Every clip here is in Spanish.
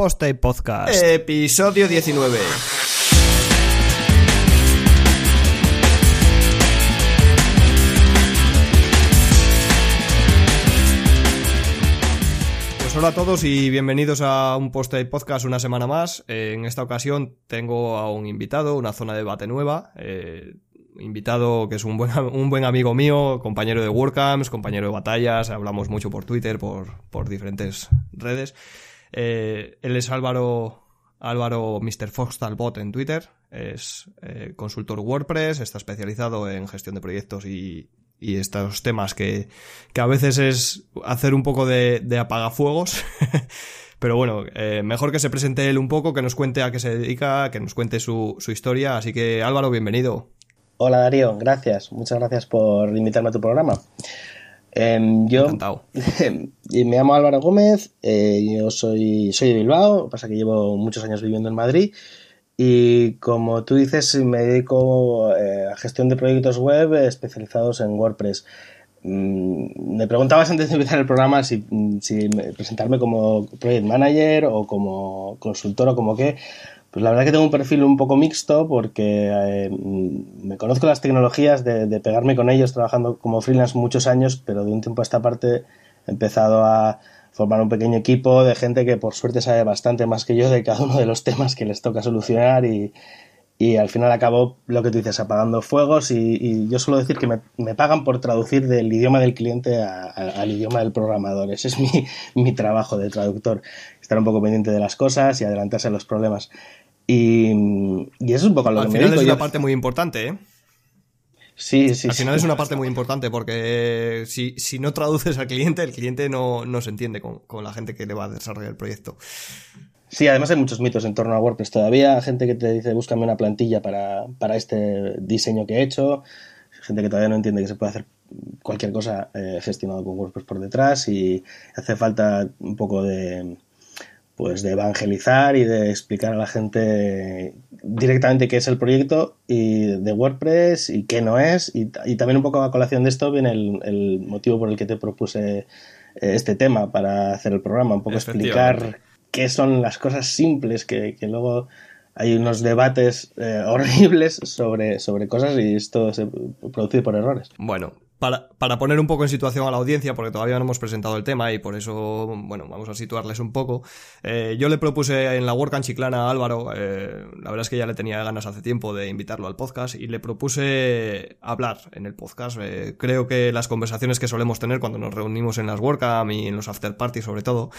Poste Podcast. Episodio 19. Pues hola a todos y bienvenidos a un Poste Podcast una semana más. Eh, en esta ocasión tengo a un invitado, una zona de debate nueva. Eh, invitado que es un buen, un buen amigo mío, compañero de WordCamps, compañero de batallas, hablamos mucho por Twitter, por, por diferentes redes. Eh, él es Álvaro, Álvaro Mr. Foxtalbot en Twitter, es eh, consultor WordPress, está especializado en gestión de proyectos y, y estos temas que, que a veces es hacer un poco de, de apagafuegos. Pero bueno, eh, mejor que se presente él un poco, que nos cuente a qué se dedica, que nos cuente su, su historia. Así que Álvaro, bienvenido. Hola Darío, gracias. Muchas gracias por invitarme a tu programa. Eh, yo me llamo Álvaro Gómez, eh, yo soy, soy de Bilbao, pasa que llevo muchos años viviendo en Madrid y como tú dices me dedico eh, a gestión de proyectos web especializados en WordPress. Mm, me preguntabas antes de empezar el programa si, si presentarme como project manager o como consultor o como qué. Pues la verdad que tengo un perfil un poco mixto porque eh, me conozco las tecnologías de, pegarme con ellos trabajando como freelance muchos años, pero de un tiempo a esta parte he empezado a formar un pequeño equipo de gente que por suerte sabe bastante más que yo de cada uno de los temas que les toca solucionar y, y al final acabo lo que tú dices, apagando fuegos y, y yo suelo decir que me, me, pagan por traducir del idioma del cliente a, a, al idioma del programador. Ese es mi, mi trabajo de traductor, estar un poco pendiente de las cosas y adelantarse a los problemas. Y, y, eso es un poco lo Al que final me es una Yo- parte muy importante, ¿eh? Sí, sí, Al sí. final es una parte muy importante porque si, si no traduces al cliente, el cliente no, no se entiende con, con la gente que le va a desarrollar el proyecto. Sí, además hay muchos mitos en torno a WordPress todavía. Gente que te dice, búscame una plantilla para, para este diseño que he hecho. Gente que todavía no entiende que se puede hacer cualquier cosa eh, gestionado con WordPress por detrás y hace falta un poco de pues de evangelizar y de explicar a la gente directamente qué es el proyecto y de WordPress y qué no es y, y también un poco a colación de esto viene el, el motivo por el que te propuse eh, este tema para hacer el programa un poco explicar qué son las cosas simples que, que luego hay unos debates eh, horribles sobre, sobre cosas y esto se produce por errores. Bueno, para, para, poner un poco en situación a la audiencia, porque todavía no hemos presentado el tema y por eso, bueno, vamos a situarles un poco. Eh, yo le propuse en la WordCamp Chiclana a Álvaro, eh, la verdad es que ya le tenía ganas hace tiempo de invitarlo al podcast y le propuse hablar en el podcast. Eh, creo que las conversaciones que solemos tener cuando nos reunimos en las WordCamp y en los after parties sobre todo,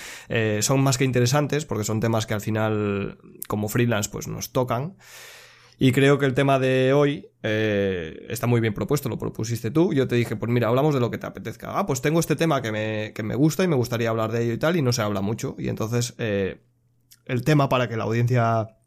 son más que interesantes porque son temas que al final, como freelance, pues nos tocan. Y creo que el tema de hoy eh, está muy bien propuesto, lo propusiste tú. Yo te dije, pues mira, hablamos de lo que te apetezca. Ah, pues tengo este tema que me, que me gusta y me gustaría hablar de ello y tal, y no se habla mucho. Y entonces, eh, el tema para que la audiencia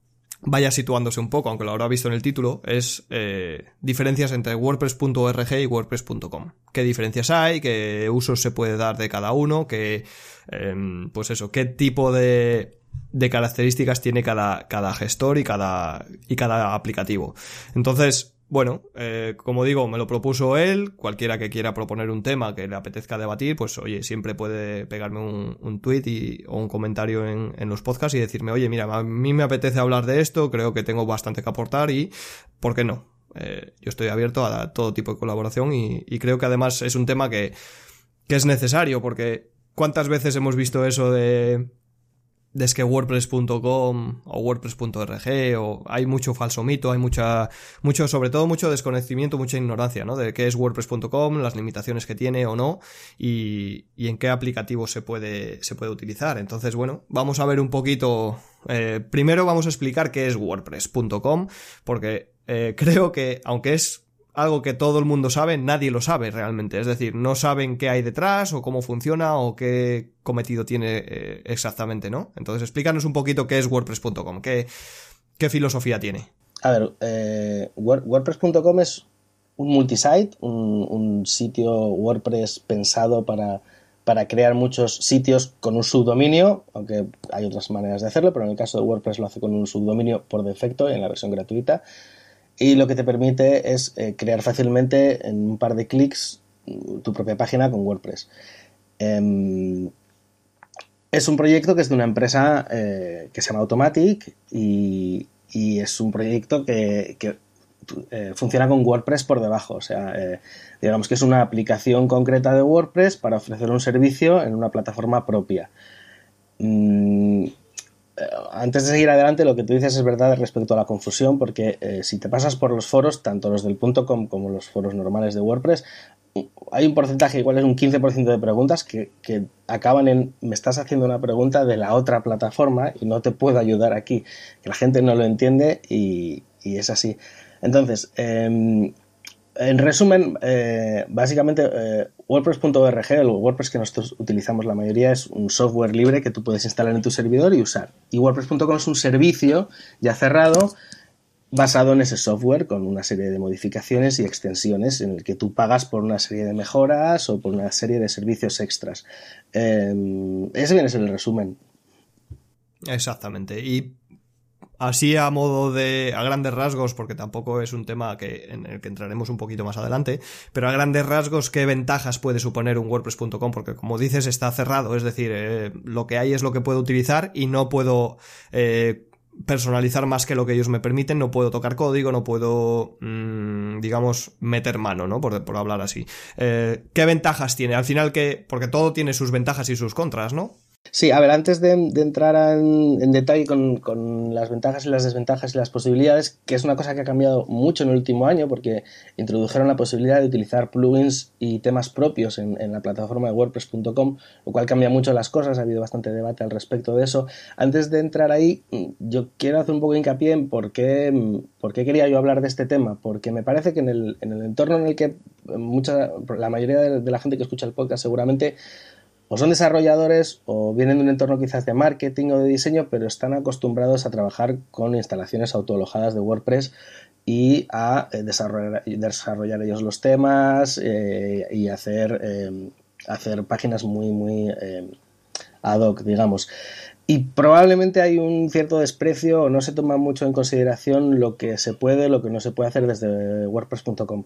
vaya situándose un poco, aunque lo habrá visto en el título, es eh, diferencias entre WordPress.org y WordPress.com. ¿Qué diferencias hay? ¿Qué usos se puede dar de cada uno? ¿Qué, em, pues eso, qué tipo de de características tiene cada, cada gestor y cada, y cada aplicativo. Entonces, bueno, eh, como digo, me lo propuso él, cualquiera que quiera proponer un tema que le apetezca debatir, pues oye, siempre puede pegarme un, un tweet y, o un comentario en, en, los podcasts y decirme, oye, mira, a mí me apetece hablar de esto, creo que tengo bastante que aportar y, ¿por qué no? Eh, yo estoy abierto a todo tipo de colaboración y, y creo que además es un tema que, que es necesario porque ¿cuántas veces hemos visto eso de es que WordPress.com o WordPress.org o hay mucho falso mito, hay mucha, mucho, sobre todo mucho desconocimiento, mucha ignorancia, ¿no? De qué es WordPress.com, las limitaciones que tiene o no y, y, en qué aplicativo se puede, se puede utilizar. Entonces, bueno, vamos a ver un poquito, eh, primero vamos a explicar qué es WordPress.com porque eh, creo que aunque es algo que todo el mundo sabe, nadie lo sabe realmente. Es decir, no saben qué hay detrás o cómo funciona o qué cometido tiene eh, exactamente, ¿no? Entonces, explícanos un poquito qué es WordPress.com, qué, qué filosofía tiene. A ver, eh, WordPress.com es un multisite, un, un, sitio WordPress pensado para, para crear muchos sitios con un subdominio, aunque hay otras maneras de hacerlo, pero en el caso de WordPress lo hace con un subdominio por defecto en la versión gratuita y lo que te permite es eh, crear fácilmente en un par de clics tu propia página con WordPress. Eh, es un proyecto que es de una empresa eh, que se llama Automatic y, es un proyecto que, eh, funciona con WordPress por debajo. O sea, digamos que es una aplicación concreta de WordPress para ofrecer un servicio en una plataforma propia. Mm, antes de seguir adelante, lo que tú dices es verdad respecto a la confusión, porque si te pasas por los foros, tanto los del .com como los foros normales de WordPress, hay un porcentaje, igual es un 15% de preguntas que, acaban en me estás haciendo una pregunta de la otra plataforma y no te puedo ayudar aquí. Que la gente no lo entiende y, es así. Entonces, em, en resumen, eh, básicamente eh, WordPress.org, el WordPress que nosotros utilizamos la mayoría, es un software libre que tú puedes instalar en tu servidor y usar. Y WordPress.com es un servicio ya cerrado basado en ese software con una serie de modificaciones y extensiones en el que tú pagas por una serie de mejoras o por una serie de servicios extras. Eh, ese viene a ser el resumen. Exactamente. Y así a modo de a grandes rasgos, porque tampoco es un tema que, en el que entraremos un poquito más adelante, pero a grandes rasgos, ¿qué ventajas puede suponer un WordPress.com? Porque como dices, está cerrado, es decir, eh, lo que hay es lo que puedo utilizar y no puedo eh, personalizar más que lo que ellos me permiten, no puedo tocar código, no puedo, mm, digamos, meter mano, ¿no? Por, por hablar así. Eh, ¿Qué ventajas tiene? Al final que, porque todo tiene sus ventajas y sus contras, ¿no? Sí, a ver, antes de, entrar en, detalle con, las ventajas y las desventajas y las posibilidades, que es una cosa que ha cambiado mucho en el último año, porque introdujeron la posibilidad de utilizar plugins y temas propios en, la plataforma de WordPress.com, lo cual cambia mucho las cosas, ha habido bastante debate al respecto de eso. Antes de entrar ahí, yo quiero hacer un poco de hincapié en por qué, por qué quería yo hablar de este tema, porque me parece que en el, entorno en el que mucha, la mayoría de la gente que escucha el podcast seguramente o son desarrolladores o vienen de un entorno quizás de marketing o de diseño, pero están acostumbrados a trabajar con instalaciones autoalojadas de WordPress y a eh, desarrollar, desarrollar ellos los temas eh, y hacer, eh, hacer páginas muy, muy ad hoc, digamos. Y probablemente hay un cierto desprecio o no se toma mucho en consideración lo que se puede, lo que no se puede hacer desde WordPress.com.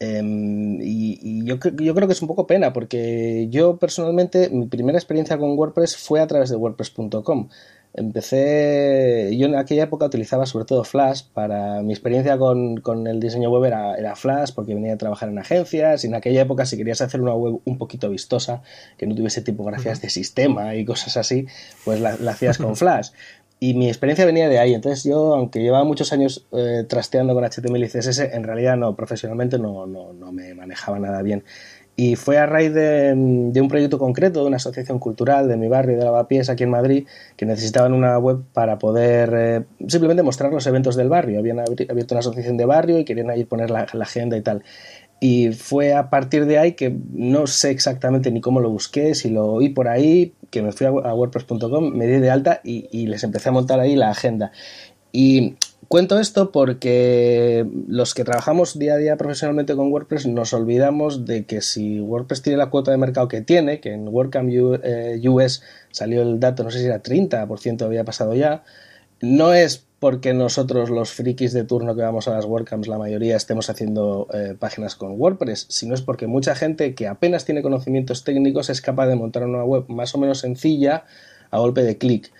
Em, y, yo, yo, creo que es un poco pena porque yo personalmente mi primera experiencia con WordPress fue a través de WordPress.com. Empecé, yo en aquella época utilizaba sobre todo Flash para mi experiencia con, con el diseño web era, era, Flash porque venía a trabajar en agencias y en aquella época si querías hacer una web un poquito vistosa, que no tuviese tipografías de sistema y cosas así, pues la, la hacías con Flash y mi experiencia venía de ahí. Entonces yo, aunque llevaba muchos años eh, trasteando con HTML y CSS, en realidad no, profesionalmente no, no, no, me manejaba nada bien. Y fue a raíz de, de, un proyecto concreto de una asociación cultural de mi barrio, de Lavapiés, aquí en Madrid, que necesitaban una web para poder eh, simplemente mostrar los eventos del barrio. Habían abierto una asociación de barrio y querían ahí poner la, la agenda y tal. Y fue a partir de ahí que no sé exactamente ni cómo lo busqué, si lo oí por ahí, que me fui a, WordPress.com, me di de alta y, les empecé a montar ahí la agenda. Y cuento esto porque los que trabajamos día a día profesionalmente con WordPress nos olvidamos de que si WordPress tiene la cuota de mercado que tiene, que en WordCamp US eh, salió el dato, no sé si era 30%, había pasado ya, no es porque nosotros los frikis de turno que vamos a las WordCamps, la mayoría estemos haciendo eh, páginas con WordPress, sino es porque mucha gente que apenas tiene conocimientos técnicos es capaz de montar una web más o menos sencilla a golpe de clic.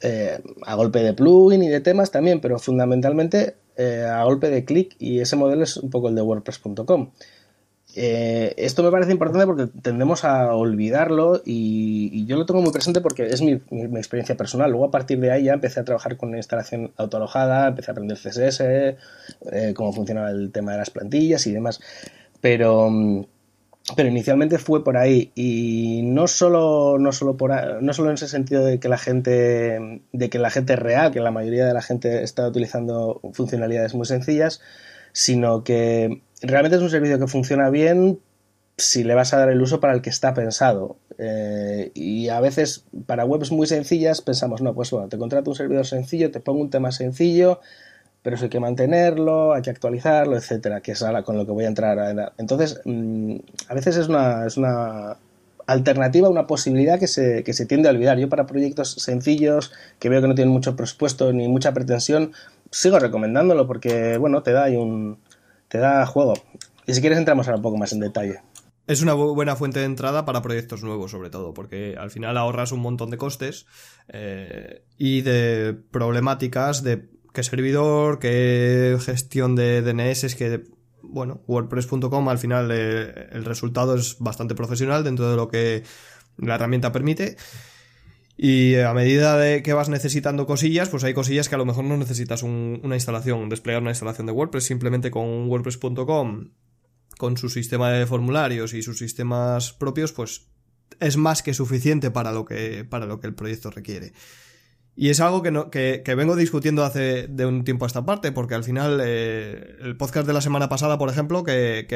Eh, a golpe de plugin y de temas también, pero fundamentalmente eh, a golpe de clic y ese modelo es un poco el de WordPress.com. Eh, esto me parece importante porque tendemos a olvidarlo y, yo lo tengo muy presente porque es mi, experiencia personal. Luego a partir de ahí ya empecé a trabajar con instalación autoalojada, empecé a aprender CSS, eh, cómo funcionaba el tema de las plantillas y demás. Pero, pero inicialmente fue por ahí y no solo, no solo, por, no solo en ese sentido de que la gente de que la gente real, que la mayoría de la gente está utilizando funcionalidades muy sencillas, sino que realmente es un servicio que funciona bien si le vas a dar el uso para el que está pensado. Eh, y a veces para webs muy sencillas pensamos, no, pues bueno, te contrato un servidor sencillo, te pongo un tema sencillo, pero eso hay que mantenerlo, hay que actualizarlo, etcétera, que es ahora con lo que voy a entrar. Entonces, mm, a veces es una, es una alternativa, una posibilidad que se, que se tiende a olvidar. Yo para proyectos sencillos, que veo que no tienen mucho presupuesto ni mucha pretensión, sigo recomendándolo porque, bueno, te da un, te da juego. Y si quieres entramos ahora un poco más en detalle. es una buena fuente de entrada para proyectos nuevos, sobre todo, porque al final ahorras un montón de costes eh, y de problemáticas de qué servidor, qué gestión de DNS, que, bueno, WordPress.com al final eh, el resultado es bastante profesional dentro de lo que la herramienta permite. Y a medida de que vas necesitando cosillas, pues hay cosillas que a lo mejor no necesitas una instalación, desplegar una instalación de WordPress simplemente con WordPress.com con su sistema de formularios y sus sistemas propios, pues es más que suficiente para lo que, para lo que el proyecto requiere. Y es algo que, no, que, vengo discutiendo hace de un tiempo a esta parte, porque al final eh, el podcast de la semana pasada, por ejemplo, que,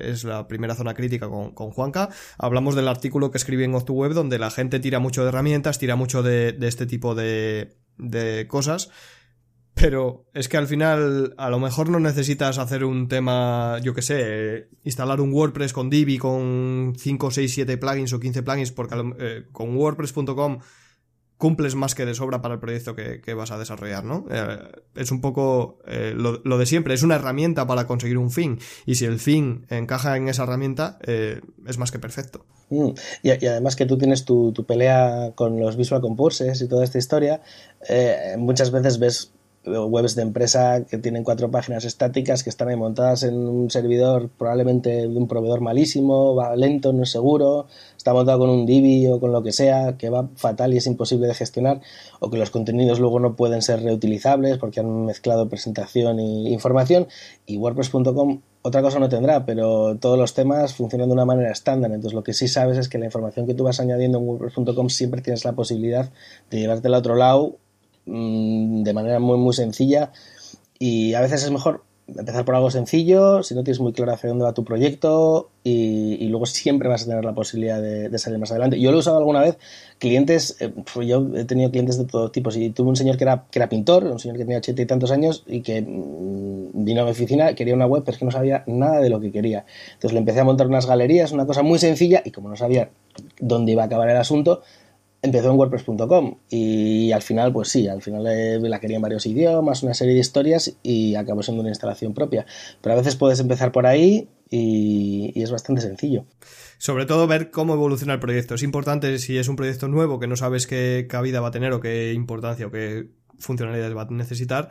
es la primera zona crítica con, con, Juanca, hablamos del artículo que escribí en Off2Web donde la gente tira mucho de herramientas, tira mucho de, de este tipo de, de cosas, pero es que al final a lo mejor no necesitas hacer un tema, yo que sé, instalar un WordPress con Divi con 5, 6, 7 plugins o 15 plugins, porque eh, con WordPress.com cumples más que de sobra para el proyecto que, vas a desarrollar, ¿no? Eh, es un poco eh, lo, de siempre, es una herramienta para conseguir un fin, y si el fin encaja en esa herramienta, es más que perfecto. Mm. Y, además que tú tienes tu, tu, pelea con los Visual Composers y toda esta historia, muchas veces ves webs de empresa que tienen cuatro páginas estáticas que están ahí montadas en un servidor probablemente de un proveedor malísimo, va lento, no es seguro, está montado con un Divi o con lo que sea, que va fatal y es imposible de gestionar, o que los contenidos luego no pueden ser reutilizables porque han mezclado presentación e información, y WordPress.com otra cosa no tendrá, pero todos los temas funcionan de una manera estándar. Entonces, lo que sí sabes es que la información que tú vas añadiendo en WordPress.com siempre tienes la posibilidad de llevártela a otro lado Mm, de manera muy, muy sencilla. Y a veces es mejor empezar por algo sencillo, si no tienes muy claro hacia dónde va tu proyecto y, luego siempre vas a tener la posibilidad de, salir más adelante. Yo lo he usado alguna vez, clientes, eh, yo he tenido clientes de todo tipo, y tuve un señor que era, que era pintor, un señor que tenía ochenta y tantos años y que mm, vino a mi oficina, quería una web, pero es que no sabía nada de lo que quería. Entonces le empecé a montar unas galerías, una cosa muy sencilla y como no sabía dónde iba a acabar el asunto, empezó en WordPress.com y al final, pues sí, al final la quería en varios idiomas, una serie de historias y acabó siendo una instalación propia. Pero a veces puedes empezar por ahí y, es bastante sencillo. Sobre todo ver cómo evoluciona el proyecto. Es importante si es un proyecto nuevo que no sabes qué cabida va a tener o qué importancia o qué funcionalidades va a necesitar,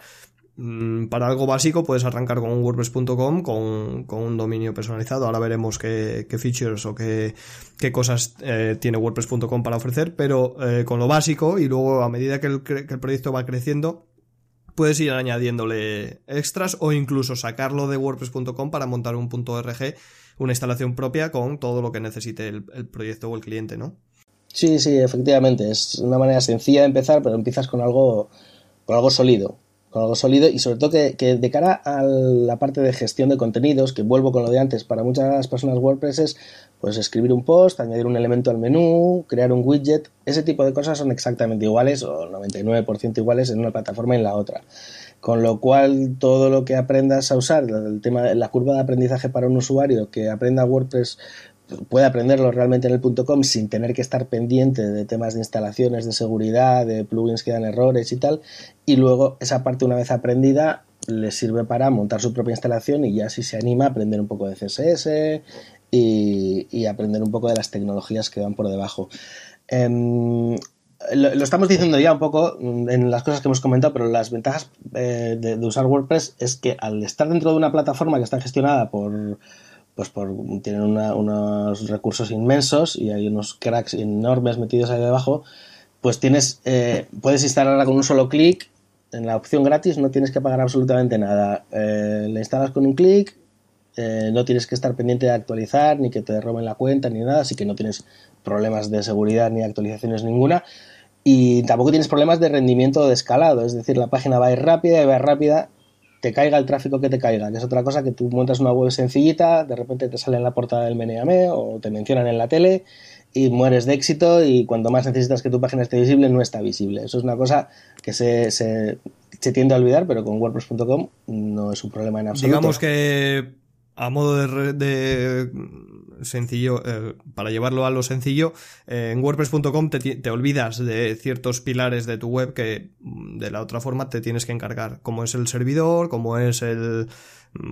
para algo básico puedes arrancar con WordPress.com con, con, un dominio personalizado. Ahora veremos qué, features o qué, qué cosas eh, tiene WordPress.com para ofrecer, pero eh, con lo básico y luego a medida que el, que el proyecto va creciendo, puedes ir añadiéndole extras o incluso sacarlo de WordPress.com para montar un punto .rg, una instalación propia con todo lo que necesite el, el proyecto o el cliente, ¿no? Sí, sí, efectivamente. Es una manera sencilla de empezar, pero empiezas con algo, con algo sólido con algo sólido y sobre todo que, de cara a la parte de gestión de contenidos, que vuelvo con lo de antes, para muchas personas WordPress es pues escribir un post, añadir un elemento al menú, crear un widget, ese tipo de cosas son exactamente iguales o 99% iguales en una plataforma y en la otra. Con lo cual, todo lo que aprendas a usar, el tema, la curva de aprendizaje para un usuario que aprenda WordPress puede aprenderlo realmente en el .com sin tener que estar pendiente de temas de instalaciones, de seguridad, de plugins que dan errores y tal. Y luego esa parte una vez aprendida le sirve para montar su propia instalación y ya si se anima a aprender un poco de CSS y, aprender un poco de las tecnologías que van por debajo. Em, lo, estamos diciendo ya un poco en las cosas que hemos comentado, pero las ventajas eh, de, usar WordPress es que al estar dentro de una plataforma que está gestionada por, pues por, tienen unos recursos inmensos y hay unos cracks enormes metidos ahí debajo, pues tienes, eh, puedes instalarla con un solo clic, en la opción gratis no tienes que pagar absolutamente nada, eh, la instalas con un clic, eh, no tienes que estar pendiente de actualizar, ni que te roben la cuenta, ni nada, así que no tienes problemas de seguridad ni actualizaciones ninguna. Y tampoco tienes problemas de rendimiento de escalado, es decir, la página va a ir rápida y va a ir rápida te caiga el tráfico que te caiga, que es otra cosa que tú montas una web sencillita, de repente te sale en la portada del Meneame o te mencionan en la tele y mueres de éxito y cuando más necesitas que tu página esté visible no está visible. Eso es una cosa que se, tiende a olvidar, pero con WordPress.com no es un problema en absoluto. Digamos que a modo de, sencillo, eh, para llevarlo a lo sencillo, eh, en WordPress.com te, olvidas de ciertos pilares de tu web que mm, de la otra forma te tienes que encargar, como es el servidor, como es el,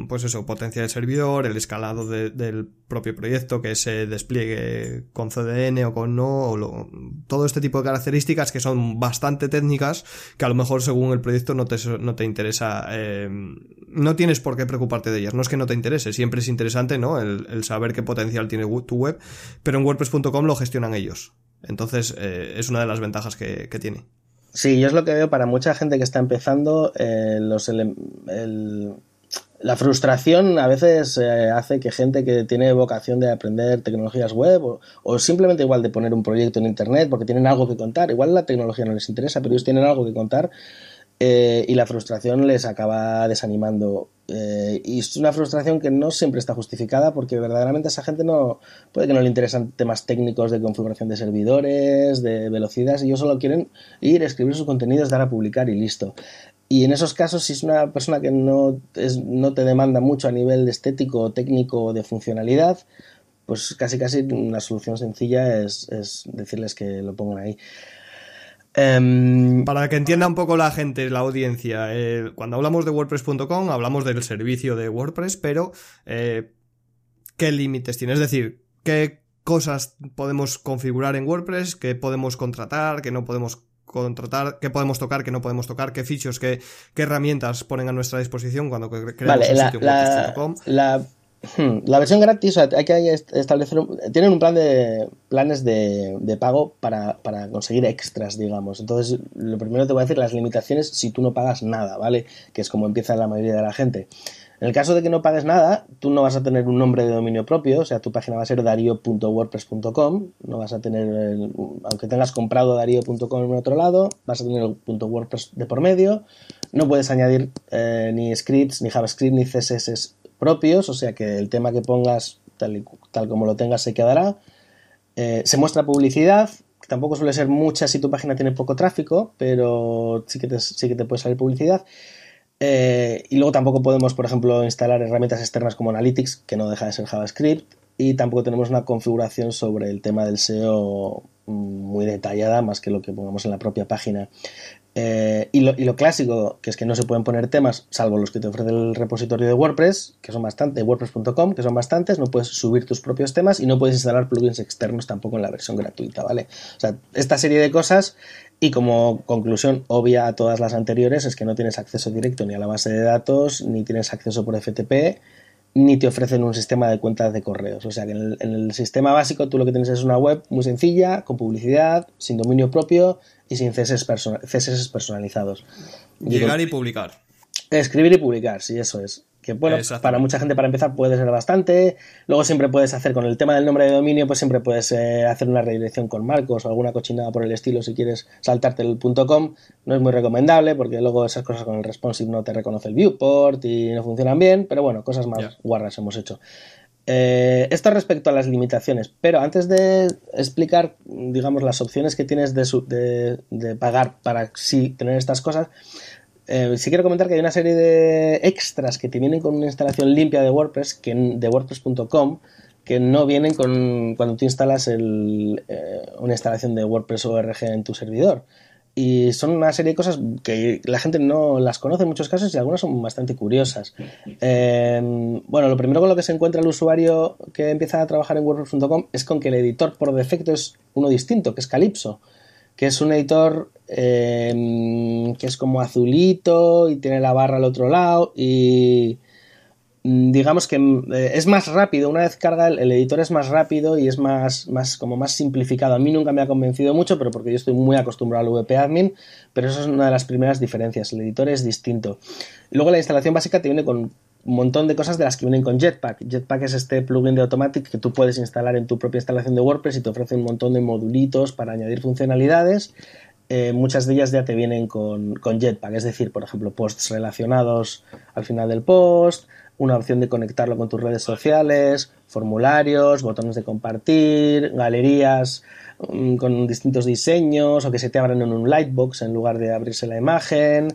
pues eso, potencia del servidor, el escalado del propio proyecto, que se despliegue con CDN o con no, o todo este tipo de características que son bastante técnicas, que a lo mejor según el proyecto no te, no te interesa, eh, no tienes por qué preocuparte de ellas, no es que no te interese, siempre es interesante, ¿no? El, saber qué potencial tiene tu web, pero en WordPress.com lo gestionan ellos. Entonces, eh, es una de las ventajas que tiene. Sí, yo es lo que veo para mucha gente que está empezando, eh, los la frustración a veces eh, hace que gente que tiene vocación de aprender tecnologías web o, simplemente igual de poner un proyecto en internet porque tienen algo que contar, igual la tecnología no les interesa, pero ellos tienen algo que contar, eh, y la frustración les acaba desanimando. Eh, y es una frustración que no siempre está justificada porque verdaderamente a esa gente no puede que no le interesan temas técnicos de configuración de servidores, de velocidades, ellos solo quieren ir, escribir sus contenidos, dar a publicar y listo. Y en esos casos, si es una persona que no, no te demanda mucho a nivel estético, técnico o de funcionalidad, pues casi casi una solución sencilla es, es decirles que lo pongan ahí. Em, Para que entienda un poco la gente, la audiencia, eh, cuando hablamos de WordPress.com hablamos del servicio de WordPress, pero eh, ¿qué límites tiene? Es decir, ¿qué cosas podemos configurar en WordPress? ¿Qué podemos contratar? ¿Qué no podemos contratar? ¿Qué podemos tocar? ¿Qué no podemos tocar? ¿Qué features? ¿Qué, qué herramientas ponen a nuestra disposición cuando creamos vale, el sitio WordPress.com? La, Hmm, la versión gratis hay que establecer. tienen un plan de planes de, pago para, conseguir extras, digamos. Entonces, lo primero te voy a decir las limitaciones si tú no pagas nada, ¿vale? Que es como empieza la mayoría de la gente. En el caso de que no pagues nada, tú no vas a tener un nombre de dominio propio, o sea, tu página va a ser dario.wordpress.com, no vas a tener, aunque tengas comprado dario.com en otro lado, vas a tener el .wordpress de por medio, no puedes añadir eh, ni scripts, ni JavaScript, ni CSS propios, o sea que el tema que pongas tal, tal como lo tengas se quedará. Eh, se muestra publicidad, que tampoco suele ser mucha si tu página tiene poco tráfico, pero sí que te, sí que te puede salir publicidad. Eh, y luego tampoco podemos, por ejemplo, instalar herramientas externas como Analytics, que no deja de ser JavaScript. Y tampoco tenemos una configuración sobre el tema del SEO muy detallada, más que lo que pongamos en la propia página. Eh, y, lo, clásico, que es que no se pueden poner temas, salvo los que te ofrece el repositorio de WordPress, que son bastantes, WordPress.com, que son bastantes, no puedes subir tus propios temas y no puedes instalar plugins externos tampoco en la versión gratuita, ¿vale? O sea, esta serie de cosas y como conclusión obvia a todas las anteriores es que no tienes acceso directo ni a la base de datos, ni tienes acceso por FTP, ni te ofrecen un sistema de cuentas de correos. O sea que en el, sistema básico tú lo que tienes es una web muy sencilla, con publicidad, sin dominio propio y sin CSS, personalizados. Llegar y publicar. Escribir y publicar, sí, eso es que bueno, para mucha gente para empezar puede ser bastante. Luego siempre puedes hacer con el tema del nombre de dominio, pues siempre puedes eh, hacer una redirección con marcos o alguna cochinada por el estilo si quieres saltarte el .com. No es muy recomendable porque luego esas cosas con el responsive no te reconoce el viewport y no funcionan bien, pero bueno, cosas más guarras hemos hecho. Eh, esto respecto a las limitaciones, pero antes de explicar, digamos, las opciones que tienes de, de, de pagar para sí tener estas cosas, eh, sí quiero comentar que hay una serie de extras que te vienen con una instalación limpia de WordPress, que, de WordPress.com, que no vienen con cuando tú instalas eh, una instalación de WordPress ORG en tu servidor. Y son una serie de cosas que la gente no las conoce en muchos casos y algunas son bastante curiosas. Eh, bueno, lo primero con lo que se encuentra el usuario que empieza a trabajar en WordPress.com es con que el editor por defecto es uno distinto, que es Calypso que es un editor em, que es como azulito y tiene la barra al otro lado y mm, digamos que eh, es más rápido, una vez carga el, editor es más rápido y es más, más como más simplificado. A mí nunca me ha convencido mucho, pero porque yo estoy muy acostumbrado al VP Admin, pero eso es una de las primeras diferencias, el editor es distinto. Luego la instalación básica te viene con un montón de cosas de las que vienen con Jetpack. Jetpack es este plugin de Automatic que tú puedes instalar en tu propia instalación de WordPress y te ofrece un montón de modulitos para añadir funcionalidades. Eh, muchas de ellas ya te vienen con, Jetpack, es decir, por ejemplo, posts relacionados al final del post, una opción de conectarlo con tus redes sociales, formularios, botones de compartir, galerías mm, con distintos diseños o que se te abran en un lightbox en lugar de abrirse la imagen.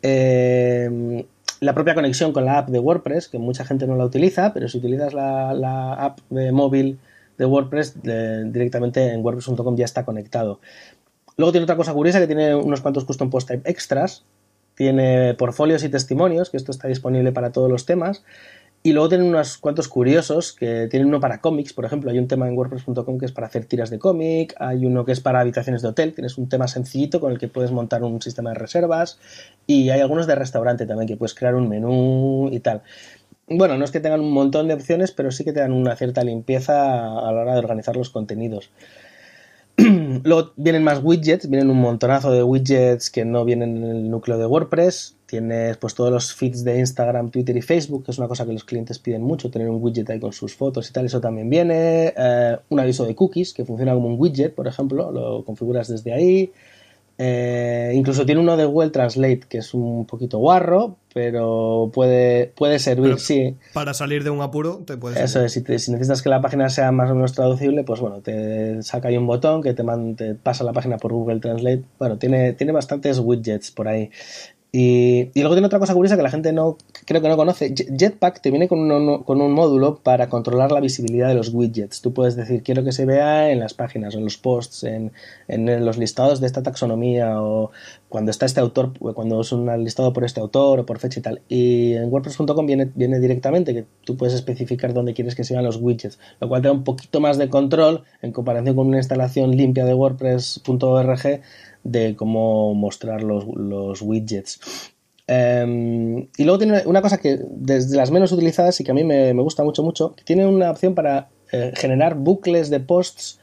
Eh, la propia conexión con la app de WordPress, que mucha gente no la utiliza, pero si utilizas la, app de móvil de WordPress, directamente en WordPress.com ya está conectado. Luego tiene otra cosa curiosa que tiene unos cuantos custom post type extras, tiene portfolios y testimonios, que esto está disponible para todos los temas. Y luego tienen unos cuantos curiosos, que tienen uno para cómics, por ejemplo, hay un tema en WordPress.com que es para hacer tiras de cómic, hay uno que es para habitaciones de hotel, tienes un tema sencillito con el que puedes montar un sistema de reservas, y hay algunos de restaurante también, que puedes crear un menú y tal. Bueno, no es que tengan un montón de opciones, pero sí que te dan una cierta limpieza a la hora de organizar los contenidos. Luego vienen más widgets, vienen un montonazo de widgets que no vienen en el núcleo de WordPress. Tienes pues todos los feeds de Instagram, Twitter y Facebook, que es una cosa que los clientes piden mucho, tener un widget ahí con sus fotos y tal, eso también viene. Eh, un aviso de cookies, que funciona como un widget, por ejemplo, lo configuras desde ahí. Eh, incluso tiene uno de Google Translate, que es un poquito guarro, pero puede, puede servir, sí. Para salir de un apuro, te puede Eso es, si, necesitas que la página sea más o menos traducible, pues bueno, te saca ahí un botón que te, te pasa la página por Google Translate. Bueno, tiene, tiene bastantes widgets por ahí. Y, luego tiene otra cosa curiosa que la gente no creo que no conoce. Jetpack te viene con un, con un módulo para controlar la visibilidad de los widgets. Tú puedes decir, quiero que se vea en las páginas, en los posts, en, en los listados de esta taxonomía o cuando está este autor, cuando es un listado por este autor o por fecha y tal. Y en WordPress.com viene, viene directamente que tú puedes especificar dónde quieres que se vean los widgets, lo cual te da un poquito más de control en comparación con una instalación limpia de WordPress.org de cómo mostrar los, widgets. Em, y luego tiene una cosa que desde las menos utilizadas y que a mí me, gusta mucho, mucho, tiene una opción para eh, generar bucles de posts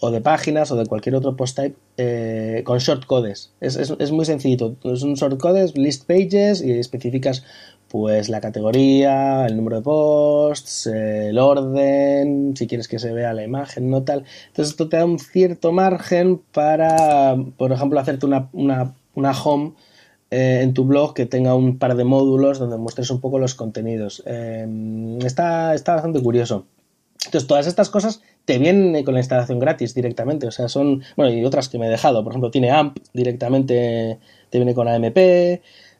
o de páginas o de cualquier otro post type eh, con shortcodes. Es, es, muy sencillito. Es un shortcodes, list pages y especificas pues la categoría, el número de posts, el orden, si quieres que se vea la imagen, no tal. Entonces esto te da un cierto margen para, por ejemplo, hacerte una, home eh, en tu blog que tenga un par de módulos donde muestres un poco los contenidos. Em, está, está bastante curioso. Entonces, todas estas cosas te vienen con la instalación gratis directamente. O sea, son. Bueno, y otras que me he dejado. Por ejemplo, tiene AMP directamente, te viene con AMP.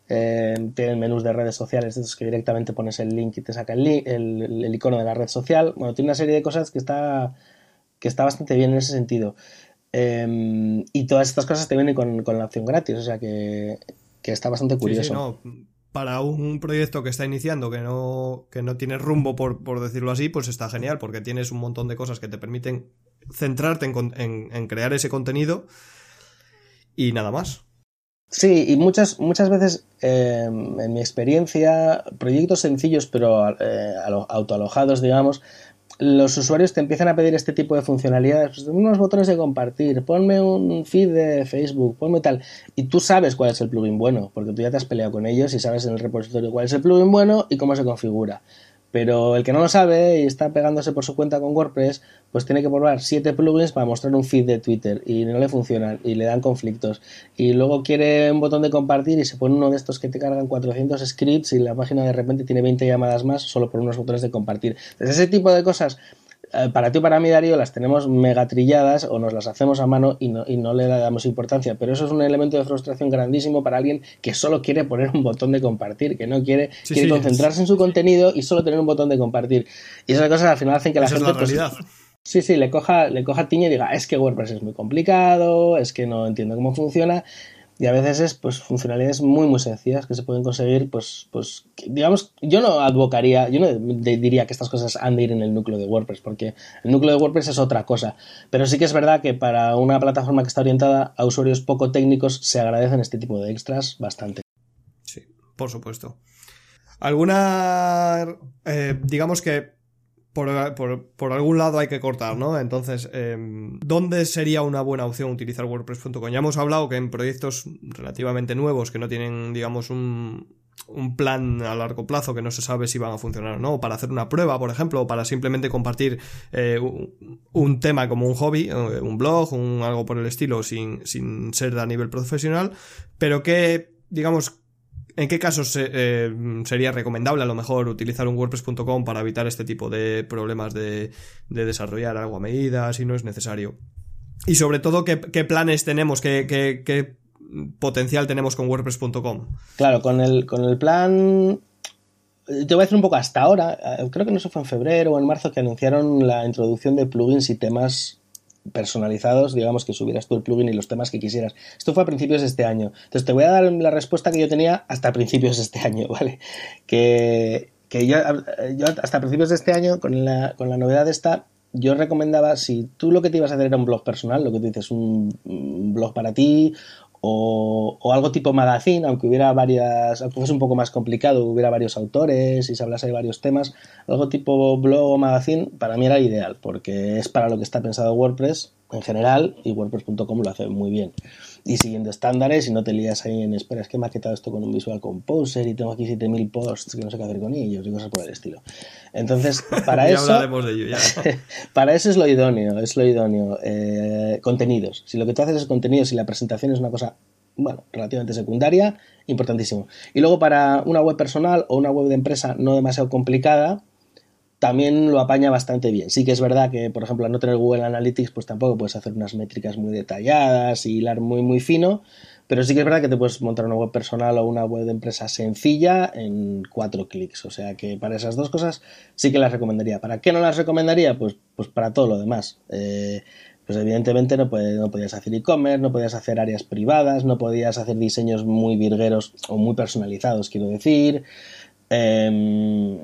Eh, tienen menús de redes sociales, es que directamente pones el link y te saca el, el, icono de la red social. Bueno, tiene una serie de cosas que está, que está bastante bien en ese sentido. Em, y todas estas cosas te vienen con, la opción gratis, o sea que, está bastante curioso. Para un proyecto que está iniciando, que no, que no tiene rumbo, por, decirlo así, pues está genial, porque tienes un montón de cosas que te permiten centrarte en crear ese contenido y nada más. Sí, y muchas, muchas veces, em, en mi experiencia, proyectos sencillos pero eh, autoalojados, digamos, los usuarios te empiezan a pedir este tipo de funcionalidades, pues, unos botones de compartir, ponme un feed de Facebook, ponme tal, y tú sabes cuál es el plugin bueno, porque tú ya te has peleado con ellos y sabes en el repositorio cuál es el plugin bueno y cómo se configura. Pero el que no lo sabe y está pegándose por su cuenta con WordPress, pues tiene que probar siete plugins para mostrar un feed de Twitter y no le funcionan y le dan conflictos. Y luego quiere un botón de compartir y se pone uno de estos que te cargan 400 scripts y la página de repente tiene 20 llamadas más solo por unos botones de compartir. Entonces ese tipo de cosas para ti o para mí, Darío, las tenemos mega trilladas o nos las hacemos a mano y no, y no le damos importancia. Pero eso es un elemento de frustración grandísimo para alguien que solo quiere poner un botón de compartir, que no quiere, quiere concentrarse en su contenido y solo tener un botón de compartir. Y esas cosas al final hacen que la gente. Es la pues, Sí, sí, le coja, le coja tiña y diga, es que WordPress es muy complicado, es que no entiendo cómo funciona y a veces es pues funcionalidades muy muy sencillas que se pueden conseguir pues pues digamos yo no advocaría yo no diría que estas cosas han de ir en el núcleo de WordPress porque el núcleo de WordPress es otra cosa. Pero sí que es verdad que para una plataforma que está orientada a usuarios poco técnicos se agradecen este tipo de extras bastante. Sí por supuesto. Alguna eh, digamos que por, algún lado hay que cortar, ¿no? Entonces, em, ¿dónde sería una buena opción utilizar WordPress.com? Ya hemos hablado que en proyectos relativamente nuevos que no tienen, digamos, un, plan a largo plazo que no se sabe si van a funcionar o no, para hacer una prueba, por ejemplo, o para simplemente compartir eh, un, tema como un hobby, eh, un blog, un, algo por el estilo, sin, sin ser a nivel profesional, pero que, digamos, ¿En qué casos eh, sería recomendable a lo mejor utilizar un WordPress.com para evitar este tipo de problemas de, desarrollar algo a medida si no es necesario? Y sobre todo, ¿qué, planes tenemos? ¿Qué, potencial tenemos con WordPress.com? Claro, con el, con el plan te voy a decir un poco hasta ahora, eh, creo que no sé fue en febrero o en marzo que anunciaron la introducción de plugins y temas personalizados, digamos que subieras tú el plugin y los temas que quisieras. Esto fue a principios de este año. Entonces te voy a dar la respuesta que yo tenía hasta principios de este año, ¿vale? Que, que yo, yo hasta principios de este año, con la, con la novedad esta, yo recomendaba, si tú lo que te ibas a hacer era un blog personal, lo que tú dices, un, blog para ti o, algo tipo magazine, aunque hubiera varias, aunque fuese un poco más complicado, hubiera varios autores y se hablase de varios temas, algo tipo blog o magazine para mí era ideal, porque es para lo que está pensado WordPress en general y WordPress.com lo hace muy bien y siguiendo estándares y no te lías ahí en, espera, es que he maquetado esto con un Visual Composer y tengo aquí 7000 posts que no sé qué hacer con ellos y cosas por el estilo. Entonces, para eso... para eso es lo idóneo, es lo idóneo. Eh, contenidos. Si lo que tú haces es contenidos y la presentación es una cosa bueno, relativamente secundaria, importantísimo. Y luego para una web personal o una web de empresa no demasiado complicada, también lo apaña bastante bien. Sí que es verdad que, por ejemplo, al no tener Google Analytics, pues tampoco puedes hacer unas métricas muy detalladas y hilar muy, muy fino, pero sí que es verdad que te puedes montar una web personal o una web de empresa sencilla en cuatro clics. O sea que para esas dos cosas sí que las recomendaría. ¿Para qué no las recomendaría? Pues, pues para todo lo demás. Eh, pues evidentemente no, no podías hacer e-commerce, no podías hacer áreas privadas, no podías hacer diseños muy virgueros o muy personalizados, quiero decir. Em,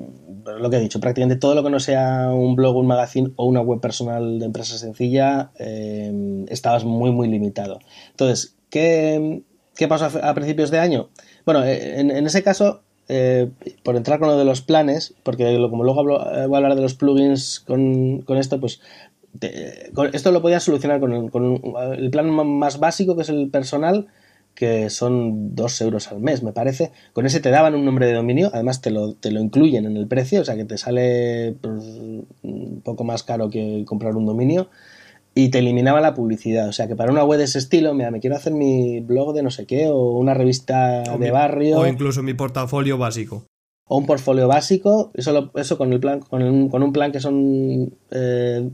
lo que he dicho, prácticamente todo lo que no sea un blog, un magazine o una web personal de empresa sencilla, eh, estabas muy, muy limitado. Entonces, ¿qué, qué pasó a, principios de año? Bueno, eh, en, ese caso, eh, por entrar con lo de los planes, porque como luego voy a hablar de los plugins con, esto, pues esto lo podías solucionar con, con, el plan más básico, que es el personal, que son 2 euros al mes, me parece. Con ese te daban un nombre de dominio, además te lo, te lo incluyen en el precio, o sea que te sale pues, un poco más caro que comprar un dominio. Y te eliminaba la publicidad, o sea que para una web de ese estilo, mira, me quiero hacer mi blog de no sé qué, o una revista de barrio. O incluso mi portafolio básico. O un portfolio básico, eso, eso con, el plan, con, un plan que son eh,